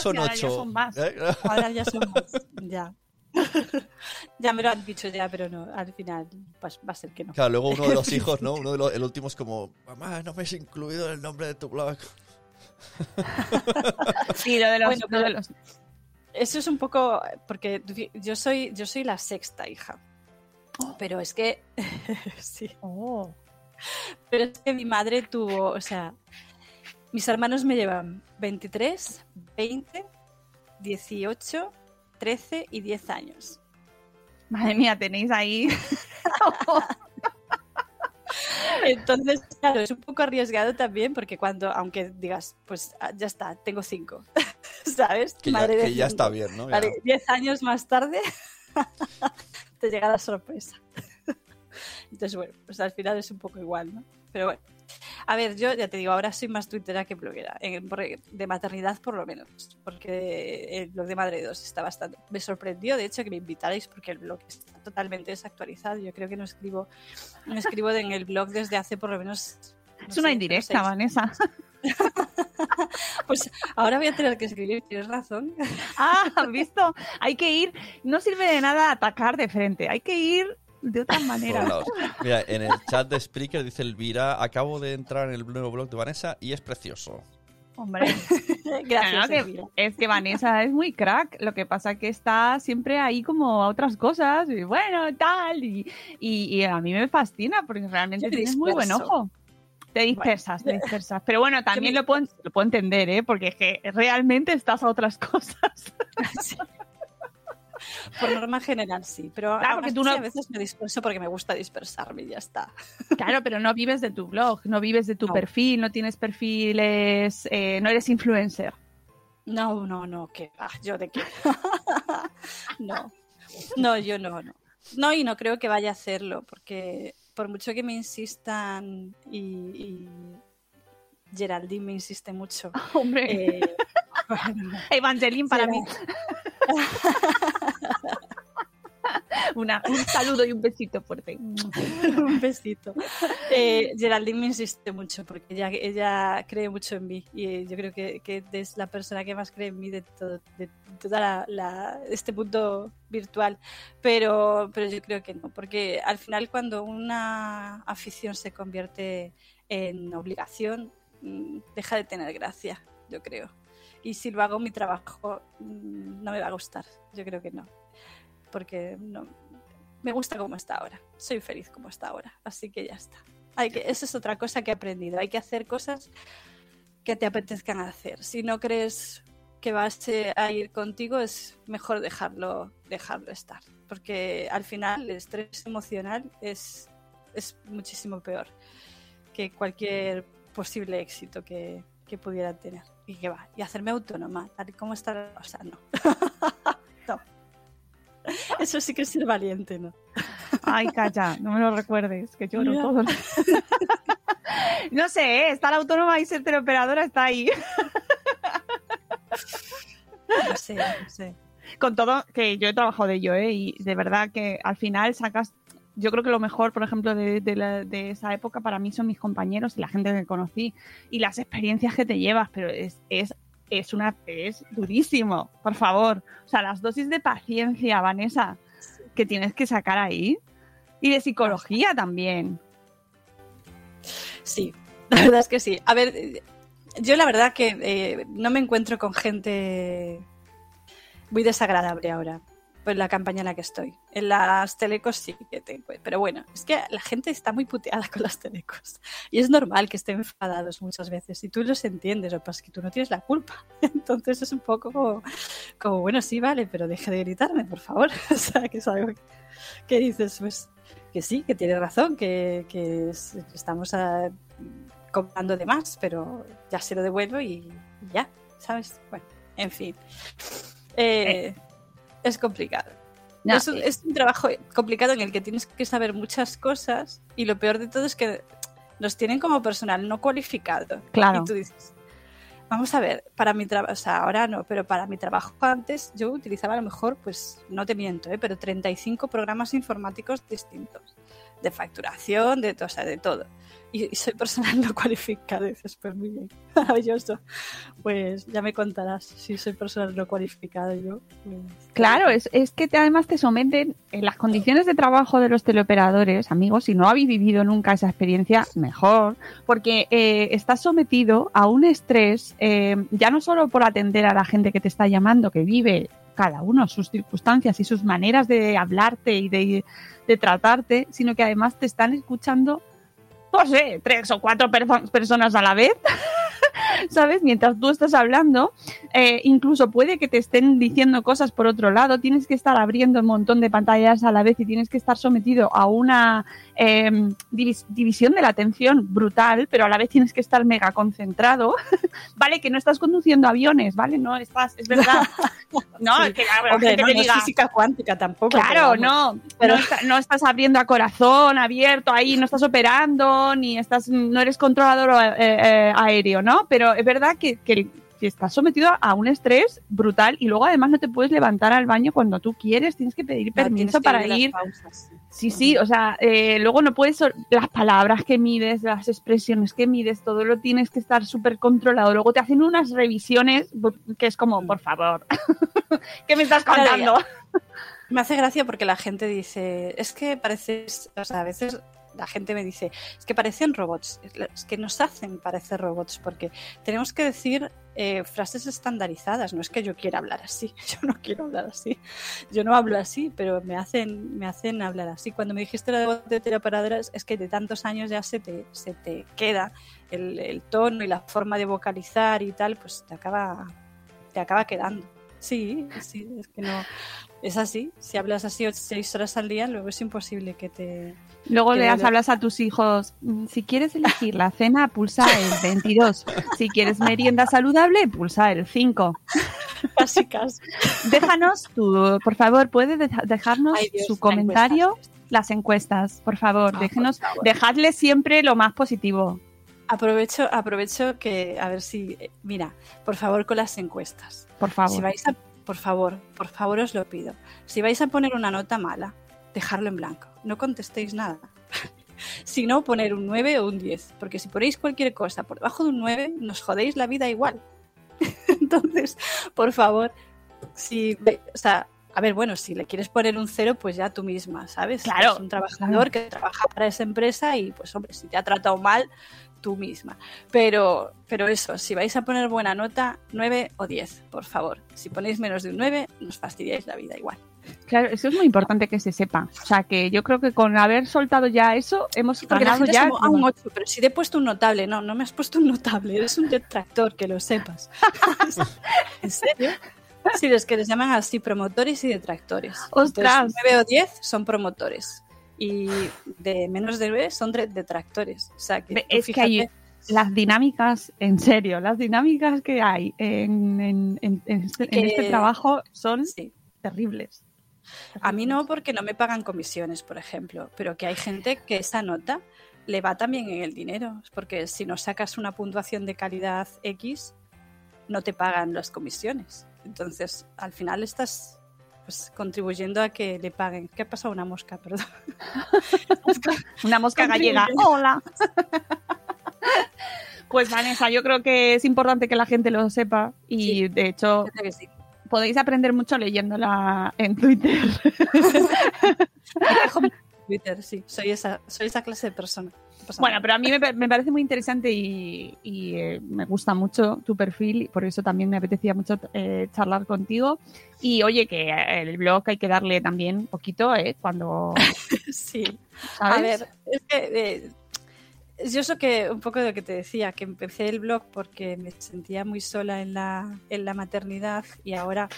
son y ahora ya ocho? son más. ¿Eh? Ahora ya son más. Ya. [laughs] ya me lo han dicho ya, pero no, al final va a ser que no. Claro, luego uno de los [laughs] hijos, ¿no? Uno de los, el último es como, mamá, no me has incluido en el nombre de tu blog. [laughs] sí, lo de los, Bueno, lo de los- Eso es un poco porque yo soy yo soy la sexta hija. Pero es que sí, Oh. pero es que mi madre tuvo, o sea, mis hermanos me llevan 23, 20, 18, 13 y 10 años. Madre mía, tenéis ahí. [laughs] Entonces, claro, es un poco arriesgado también porque cuando, aunque digas, pues ah, ya está, tengo cinco, [laughs] ¿sabes? Que ya, Madre que ya está bien, ¿no? Ya. Vale, diez años más tarde [laughs] te llega la sorpresa. Entonces, bueno, pues al final es un poco igual, ¿no? Pero bueno. A ver, yo ya te digo, ahora soy más twittera que bloguera, de maternidad por lo menos, porque el blog de Madre 2 está bastante... Me sorprendió, de hecho, que me invitarais porque el blog está totalmente desactualizado. Yo creo que no escribo, no escribo en el blog desde hace por lo menos... no Es una indirecta, Vanessa. [laughs] Pues ahora voy a tener que escribir, tienes razón. Ah, ¿has [laughs] visto? Hay que ir. No sirve de nada atacar de frente. Hay que ir de otra manera. Mira, en el chat de Spreaker dice Elvira, acabo de entrar en el nuevo blog de Vanessa y es precioso. Hombre, [laughs] Gracias, Claro que- es que Vanessa es muy crack. Lo que pasa que está siempre ahí como a otras cosas. Y bueno, tal. Y, y- y a mí me fascina porque realmente tienes muy buen ojo. Te dispersas, te dispersas. Pero bueno, también lo puedo, lo puedo entender, ¿eh? Porque es que realmente estás a otras [laughs] cosas. [laughs] Por norma general, sí. Pero Claro, tú no- a veces me disperso porque me gusta dispersarme y ya está. Claro, pero no vives de tu blog, no vives de tu No. perfil, no tienes perfiles, eh, no eres influencer. No, no, no, que ah, yo de qué. [laughs] no. No, yo no, no. No, y no creo que vaya a hacerlo, porque por mucho que me insistan y, y Geraldine me insiste mucho. [laughs] Hombre, eh, bueno, Evangeline para será- mí. Un saludo y un besito fuerte. [laughs] un besito. Eh, Geraldine me insiste mucho porque ella, cree mucho en mí y yo creo que, es la persona que más cree en mí de todo de toda la, este mundo virtual. Pero, pero yo creo que no, porque al final cuando una afición se convierte en obligación, mm, deja de tener gracia, yo creo. Y si lo hago mi trabajo, mm, no me va a gustar. Yo creo que no. Porque no, me gusta como está ahora. Soy feliz como está ahora. Así que ya está. Hay que, esa es otra cosa que he aprendido. Hay que hacer cosas que te apetezcan hacer. Si no crees que va a ser- a ir contigo, es mejor dejarlo, dejarlo estar. Porque al final el estrés emocional es, es muchísimo peor que cualquier posible éxito que, que pudiera tener. Y que va, y hacerme autónoma, tal y como está la cosa, no. [laughs] no. Eso sí que es ser valiente, ¿no? Ay, calla, no me lo recuerdes, que lloro Ya. todo. [laughs] no sé, ¿eh? estar autónoma y ser teleoperadora está ahí. No sé, no sé. Con todo, que yo he trabajado de ello, ¿eh? Y de verdad que al final sacas. Yo creo que lo mejor, por ejemplo, de, esa época para mí son mis compañeros y la gente que conocí y las experiencias que te llevas, pero es, es, es una es durísimo, por favor. O sea, las dosis de paciencia, Vanessa, que tienes que sacar ahí. Y de psicología también. Sí, [laughs] la verdad es que sí. A ver, yo la verdad que eh, no me encuentro con gente muy desagradable ahora, pues la campaña en la que estoy. En las telecos sí que tengo, pero bueno, es que la gente está muy puteada con las telecos y es normal que estén enfadados muchas veces y tú los entiendes, que pasa que tú no tienes la culpa. [laughs] Entonces es un poco como, como, bueno, sí, vale, pero deje de gritarme, por favor. [laughs] o sea, que es algo que, que dices, pues que sí, que tienes razón, que, que es- estamos ah, comprando de más, pero ya se lo devuelvo y, ya, ¿sabes? Bueno, en fin. Eh, Es complicado. No, es, un, es un trabajo complicado en el que tienes que saber muchas cosas y lo peor de todo es que nos tienen como personal no cualificado. Claro. Y tú dices, vamos a ver, para mi trabajo, o sea, ahora no, pero para mi trabajo antes yo utilizaba a lo mejor, pues no te miento, ¿eh? pero 35 programas informáticos distintos, de facturación, de, o sea, de todo. Y, y soy personal [laughs] no cualificado, y dices, pues muy bien, [laughs] maravilloso. Pues ya me contarás si soy personal no cualificado yo. pues, Claro, es, es que te- además te someten en las condiciones de trabajo de los teleoperadores, amigos, si no habéis vivido nunca esa experiencia, mejor, porque eh, estás sometido a un estrés, eh, ya no solo por atender a la gente que te está llamando, que vive cada uno sus circunstancias y sus maneras de hablarte y de, de tratarte, sino que además te están escuchando, no sé, tres o cuatro perso- personas a la vez. [laughs] [laughs] ¿Sabes? Mientras tú estás hablando, eh, incluso puede que te estén diciendo cosas por otro lado, tienes que estar abriendo un montón de pantallas a la vez y tienes que estar sometido a una eh, divis- división de la atención brutal, pero a la vez tienes que estar mega concentrado. [laughs] vale, que no estás conduciendo aviones, ¿vale? No estás, es verdad. [laughs] No, Sí. que la Hombre, gente no, te no es física cuántica tampoco. Claro, no, Pero- no, está- no estás abriendo a corazón abierto ahí, no estás operando, ni estás, no eres controlador eh, eh, aéreo, ¿no? Pero es verdad que, que- que estás sometido a un estrés brutal y luego además no te puedes levantar al baño cuando tú quieres, tienes que pedir No, permiso para ir pausas, sí. Sí, sí, o sea, eh, luego no puedes, las palabras que mides, las expresiones que mides, todo lo tienes que estar súper controlado. Luego te hacen unas revisiones que es como, por favor, [laughs] ¿qué me estás contando? Me hace gracia porque la gente dice, es que pareces, o sea, a veces la gente me dice, es que parecen robots, es que nos hacen parecer robots porque tenemos que decir eh, frases estandarizadas, no es que yo quiera hablar así, [laughs] yo no quiero hablar así, yo no hablo así, pero me hacen, me hacen hablar así. Cuando me dijiste lo de teleoperadoras, es que de tantos años ya se te, se te queda el, el tono y la forma de vocalizar y tal, pues te acaba, te acaba quedando. Sí, sí, es que no. Es así. Si hablas así seis horas al día, luego es imposible que te. Luego Que le le- hablas a tus hijos, "Mm, si quieres elegir la cena, pulsa el 22. Si quieres merienda saludable, pulsa el 5. Casi, casi. Déjanos tu, por favor, puede deja- dejarnos Ay, Dios, su comentario, encuesta. las encuestas, por favor, Ah, déjenos, por favor. dejadle siempre lo más positivo, Aprovecho, aprovecho que, a ver si. eh, Mira, por favor, con las encuestas. por favor. Si vais a. Por favor, por favor, os lo pido. Si vais a poner una nota mala, dejarlo en blanco. No contestéis nada. [laughs] si no, poner un 9 o un 10. Porque si ponéis cualquier cosa por debajo de un 9, nos jodéis la vida igual. [laughs] Entonces, por favor, si. O sea, a ver, bueno, si le quieres poner un 0, pues ya tú misma, ¿sabes? Claro, Es un trabajador que trabaja para esa empresa y, pues, hombre, si te ha tratado mal, tú misma. Pero, pero eso, si vais a poner buena nota, 9 o 10, por favor. Si ponéis menos de un 9, nos fastidiáis la vida igual. Claro, eso es muy importante que se sepa. O sea, que yo creo que con haber soltado ya eso, hemos Porque la ganado gente ya. se mo- a un 8, pero si te he puesto un notable, no, no me has puesto un notable, eres un detractor, que lo sepas. [laughs] ¿En serio? Sí, los que les llaman así promotores y detractores. ¡Ostras! Entonces, 9 o 10 son promotores y de menos de 9 son de- detractores. O sea, que es que hay las dinámicas, en serio, las dinámicas que hay en, en- en- en este, Que- este trabajo son sí. terribles. A mí no, porque no me pagan comisiones, por ejemplo, pero que hay gente que esa nota le va también en el dinero, porque si no sacas una puntuación de calidad X, no te pagan las comisiones. Entonces, al final estás pues, contribuyendo a que le paguen. ¿Qué ha pasado? Una mosca, perdón. [laughs] Una mosca gallega. Hola. Pues Vanessa, yo creo que es importante que la gente lo sepa y Sí. de hecho Fíjate que sí. podéis aprender mucho leyéndola en Twitter. [laughs] Twitter, sí. Soy esa, soy esa clase de persona. Bueno, pero a mí me, pa- me parece muy interesante y, y, eh, me gusta mucho tu perfil y por eso también me apetecía mucho eh, charlar contigo. Y oye, que el blog hay que darle también poquito, ¿eh? Cuando, [laughs] Sí. ¿sabes? A ver, es que eh, yo eso que un poco de lo que te decía, que empecé el blog porque me sentía muy sola en la, en la maternidad y ahora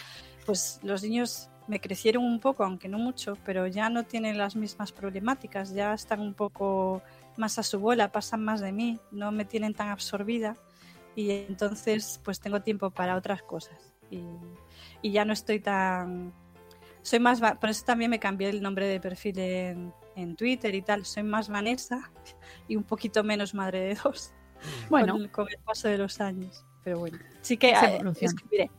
pues los niños me crecieron un poco, aunque no mucho, pero ya no tienen las mismas problemáticas, ya están un poco más a su bola, pasan más de mí, no me tienen tan absorbida y entonces pues tengo tiempo para otras cosas y, y ya no estoy tan... Soy más, por eso también me cambié el nombre de perfil en, en Twitter y tal. Soy más Vanessa y un poquito menos madre de dos [laughs] bueno, con, con el paso de los años. Pero bueno, sí que eh, escribiré.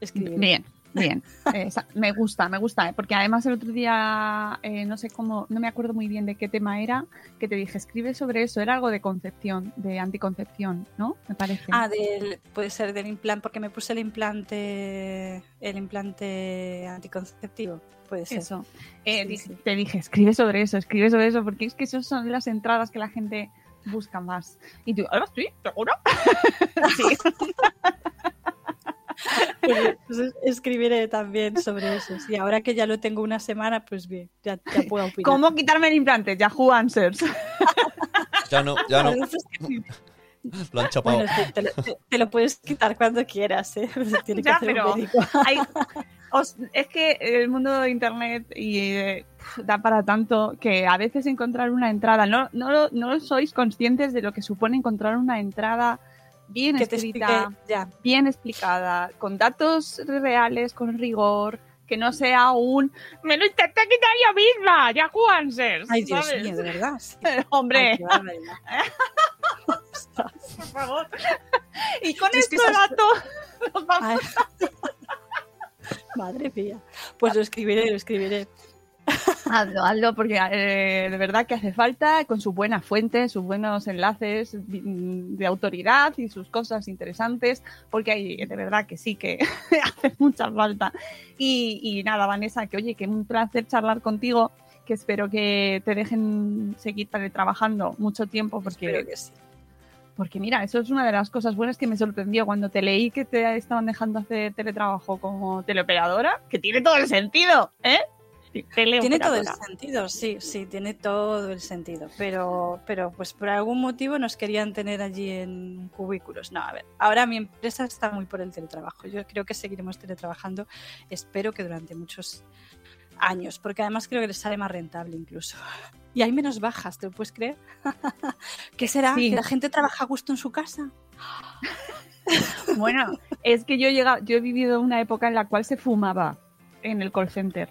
escribiré. bien, bien. Esa- me gusta, me gusta, ¿eh? porque además el otro día, eh, no sé cómo, no me acuerdo muy bien de qué tema era, que te dije, escribe sobre eso, era algo de concepción, de anticoncepción, ¿no? Me parece. Ah, del, puede ser del implante, porque me puse el implante, el implante anticonceptivo. Puede ser. Eso. Eh, Sí, dije- sí. Te dije, escribe sobre eso, escribe sobre eso, porque es que esas son las entradas que la gente busca más. Y tú, ¿ahora sí? ¿Seguro? [laughs] sí. [laughs] [laughs] Pues, pues, escribiré también sobre eso. Y ahora que ya lo tengo una semana, pues bien, ya, ya [laughs] puedo opinar. ¿Cómo quitarme el implante? Yahoo Answers. Ya no, ya no. Pues, [laughs] Lo han chapado. Bueno, sí, te, lo, te- te lo puedes quitar cuando quieras, ¿eh? Tiene que Ya, hacer pero-. Hay- os- es que el mundo de internet y, eh, da para tanto que a veces encontrar una entrada, no, no, no sois conscientes de lo que supone encontrar una entrada bien Que escrita, explique, ya. bien explicada, con datos reales, con rigor, que no sea un me lo intenté quitar yo misma, Yahoo Answers. Ay, Dios ¿sabes? mío, de verdad. sí. [laughs] Hombre, Ay, [laughs] por favor. y con este esas- dato [laughs] nos vamos Ay. Madre mía. Pues lo escribiré, lo escribiré. [laughs] Hazlo, hazlo, porque eh, de verdad que hace falta con sus buenas fuentes, sus buenos enlaces mm, de autoridad y sus cosas interesantes, porque hay de verdad que sí que [laughs] hace mucha falta. Y, y nada, Vanessa, que oye, que un placer charlar contigo, que espero que te dejen seguir trabajando mucho tiempo, porque, que sí. porque mira, eso es una de las cosas buenas que me sorprendió cuando te leí que te estaban dejando hacer teletrabajo como teleoperadora, que tiene todo el sentido, ¿eh? Tiene todo el sentido, sí, sí, tiene todo el sentido. Pero, pero pues por algún motivo nos querían tener allí en cubículos. No, a ver, ahora mi empresa está muy por el teletrabajo. Yo creo que seguiremos teletrabajando, espero que durante muchos años, porque además creo que les sale más rentable incluso. [laughs] Y hay menos bajas, ¿te lo puedes creer? [laughs] ¿Qué será? Sí. ¿Que la gente trabaja a gusto en su casa? [laughs] Bueno, es que yo he llegado, yo he vivido una época en la cual se fumaba en el call center.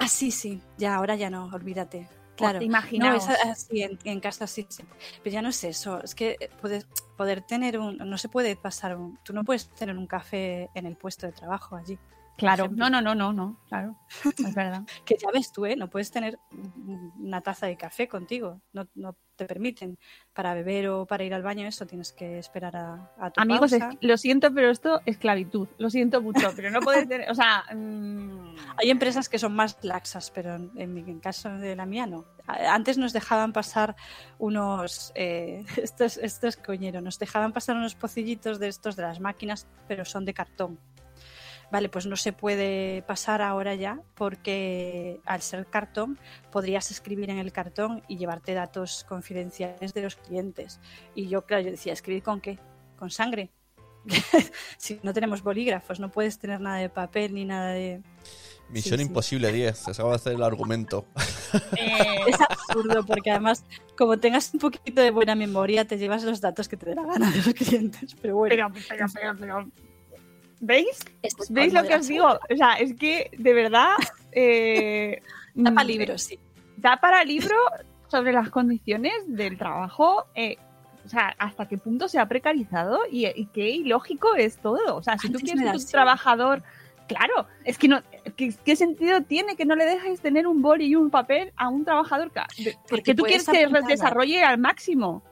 Ah, sí, sí, ya, ahora ya no, olvídate. Claro. No, Imaginaos. es así, en, en casa sí, sí. Pero ya no es eso. Es que eh, poder, poder tener un. No se puede pasar un. Tú no puedes tener un café en el puesto de trabajo allí. Claro, no, no, no, no, no, claro, es verdad. [laughs] Que ya ves tú, ¿eh? No puedes tener una taza de café contigo. No, no te permiten. Para beber o para ir al baño, eso tienes que esperar a, a tu Amigos, es- lo siento, pero esto es esclavitud. Lo siento mucho, pero no puedes tener, o sea, mm, Hay empresas que son más laxas, pero en, mi en caso de la mía no. Antes nos dejaban pasar unos, eh, [laughs] esto, es, esto es coñero, nos dejaban pasar unos pocillitos de estos de las máquinas, pero son de cartón. Vale, pues no se puede pasar ahora ya porque al ser cartón podrías escribir en el cartón y llevarte datos confidenciales de los clientes. Y yo, claro, yo decía, ¿escribir con qué? ¿Con sangre? [laughs] si no tenemos bolígrafos, no puedes tener nada de papel ni nada de... Misión Sí, sí. Imposible 10, se acaba de hacer el argumento. Es absurdo porque además, como tengas un poquito de buena memoria, te llevas los datos que te dé la gana de los clientes. Pero bueno, Pero, pero, pero, pero- ¿Veis? ¿Veis lo que os digo? O sea, es que de verdad. Eh, [laughs] Da para mm, libros, sí. Da para libro sobre las condiciones del trabajo. eh, o sea, hasta qué punto se ha precarizado y, y qué ilógico es todo. O sea, si tú quieres que así. trabajador. Claro, es que no. ¿qué, qué sentido tiene que no le dejes tener un boli y un papel a un trabajador que, Porque que tú quieres que apuntar desarrolle al máximo?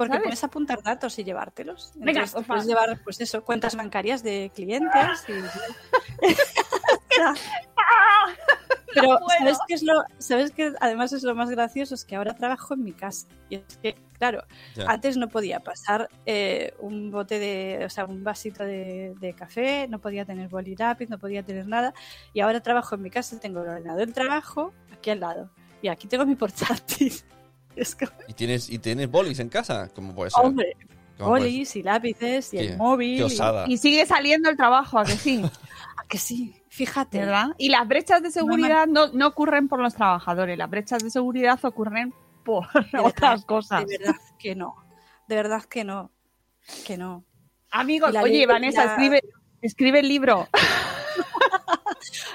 Porque ¿sabes? puedes apuntar datos y llevártelos. Venga, Entonces, puedes llevar, pues eso, cuentas bancarias de clientes. y- [laughs] Pero, No. ¿sabes qué es lo, sabes que además es lo más gracioso? Es que ahora trabajo en mi casa. Y es que, claro, Ya. antes no podía pasar eh, un bote de, o sea, un vasito de, de café, no podía tener boli lápiz, no podía tener nada. Y ahora trabajo en mi casa, tengo el ordenador del trabajo aquí al lado. Y aquí tengo mi portátil. Es como, ¿Y tienes, ¿Y tienes bolis en casa? ¿Cómo puede ser? hombre, ¿Cómo puede bolis y lápices y Qué- el móvil. Qué y- osada. Y sigue saliendo el trabajo, ¿a que sí? [laughs] ¿A que sí? Fíjate. ¿Verdad? Y las brechas de seguridad no, no ocurren por los trabajadores, las brechas de seguridad ocurren por verdad, otras cosas. De verdad que no. De verdad que no. Que no. Amigos, oye, ley- Vanessa, la- escribe, escribe el libro. [laughs]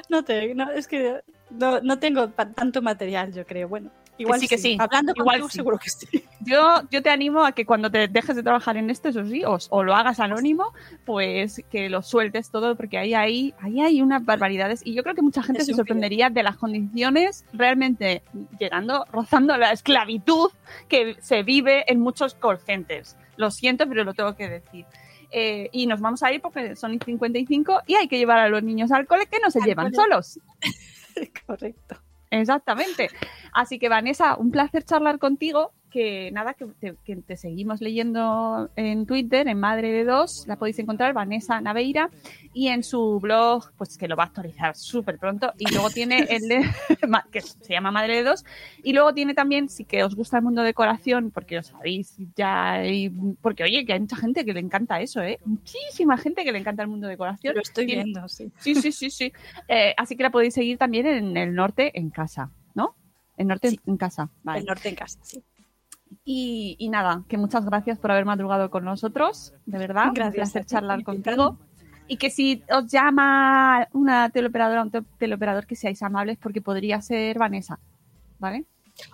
No te, no, es que no, no tengo pa- tanto material, yo creo. Bueno, igual sí, que sí. Hablando Igual contigo, sí. seguro que sí. [laughs] Yo, yo te animo a que cuando te dejes de trabajar en esto, eso sí, o, o lo hagas anónimo, pues que lo sueltes todo, porque ahí, ahí, ahí hay unas barbaridades. Y yo creo que mucha gente Es se sorprendería de las condiciones realmente llegando, rozando la esclavitud que se vive en muchos call centers. Lo siento, pero lo tengo que decir. Eh, y nos vamos a ir porque son y 55 y hay que llevar a los niños al cole que no se Al llevan cole. solos. [laughs] Correcto. Exactamente. Así que Vanessa, un placer charlar contigo. Que nada, que te, que te seguimos leyendo en Twitter, en Madre de Dos, la podéis encontrar, Vanessa Naveira, y en su blog, pues que lo va a actualizar súper pronto. Y luego tiene el de, [laughs] que se llama Madre de Dos, y luego tiene también, si que os gusta el mundo decoración, porque lo sabéis ya, y- porque oye, que hay mucha gente que le encanta eso, ¿eh? Muchísima gente que le encanta el mundo decoración. Lo estoy Tiene- viendo, sí. Sí, sí, sí, sí. Eh, así que la podéis seguir también en el norte en casa, ¿no? El norte Sí. en casa. Vale. El norte en casa, sí. Y, y nada, que muchas gracias por haber madrugado con nosotros, de verdad. Gracias Un placer charlar contigo. Y que si os llama una teleoperadora o un te- teleoperador, que seáis amables porque podría ser Vanessa. ¿Vale?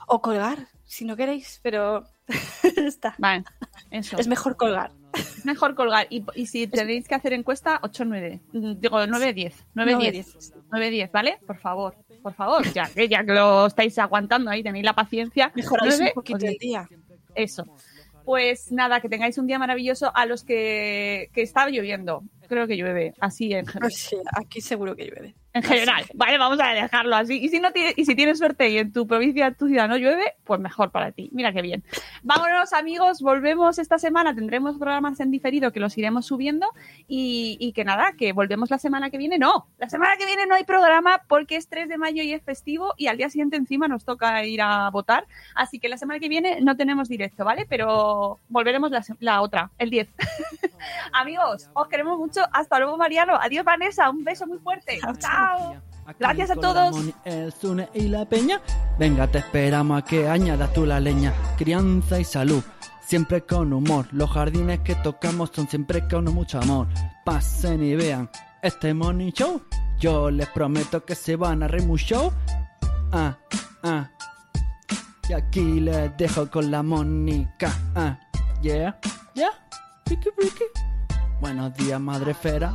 O colgar, si no queréis, pero [laughs] está. Vale, eso. Es mejor colgar. Es mejor colgar. Y, y si tenéis que hacer encuesta, 8-9. Digo, 9-10. 9-10. 9-10, ¿vale? Por favor, por favor. Ya que, ya que lo estáis aguantando ahí, tenéis la paciencia. Mejoráis un poquito el día. Eso. Pues nada, que tengáis un día maravilloso a los que, que está lloviendo. Creo que llueve, así en, gen- Pues sí, aquí seguro que llueve. En general. Vale, vamos a dejarlo así. Y si no tiene- y si tienes suerte y en tu provincia, en tu ciudad no llueve, pues mejor para ti. Mira qué bien. Vámonos, amigos, volvemos esta semana. Tendremos programas en diferido que los iremos subiendo. Y, y que nada, que volvemos la semana que viene. No, la semana que viene no hay programa porque es 3 de mayo y es festivo. Y al día siguiente encima nos toca ir a votar. Así que la semana que viene no tenemos directo, ¿vale? Pero volveremos la, la otra, el 10. [laughs] [laughs] Amigos, os queremos mucho. Hasta luego, Mariano. Adiós, Vanessa. Un beso muy fuerte. Chao, Gracias a todos. El Zune y la Peña. Venga, te esperamos a que añadas tú la leña. Crianza y salud, siempre con humor. Los jardines que tocamos son siempre con mucho amor. Pasen y vean este Money Show. Yo les prometo que se van a reír mucho. Ah, ah. Y aquí les dejo con la Mónica. Ah, yeah, yeah. Buenos días, madre fera.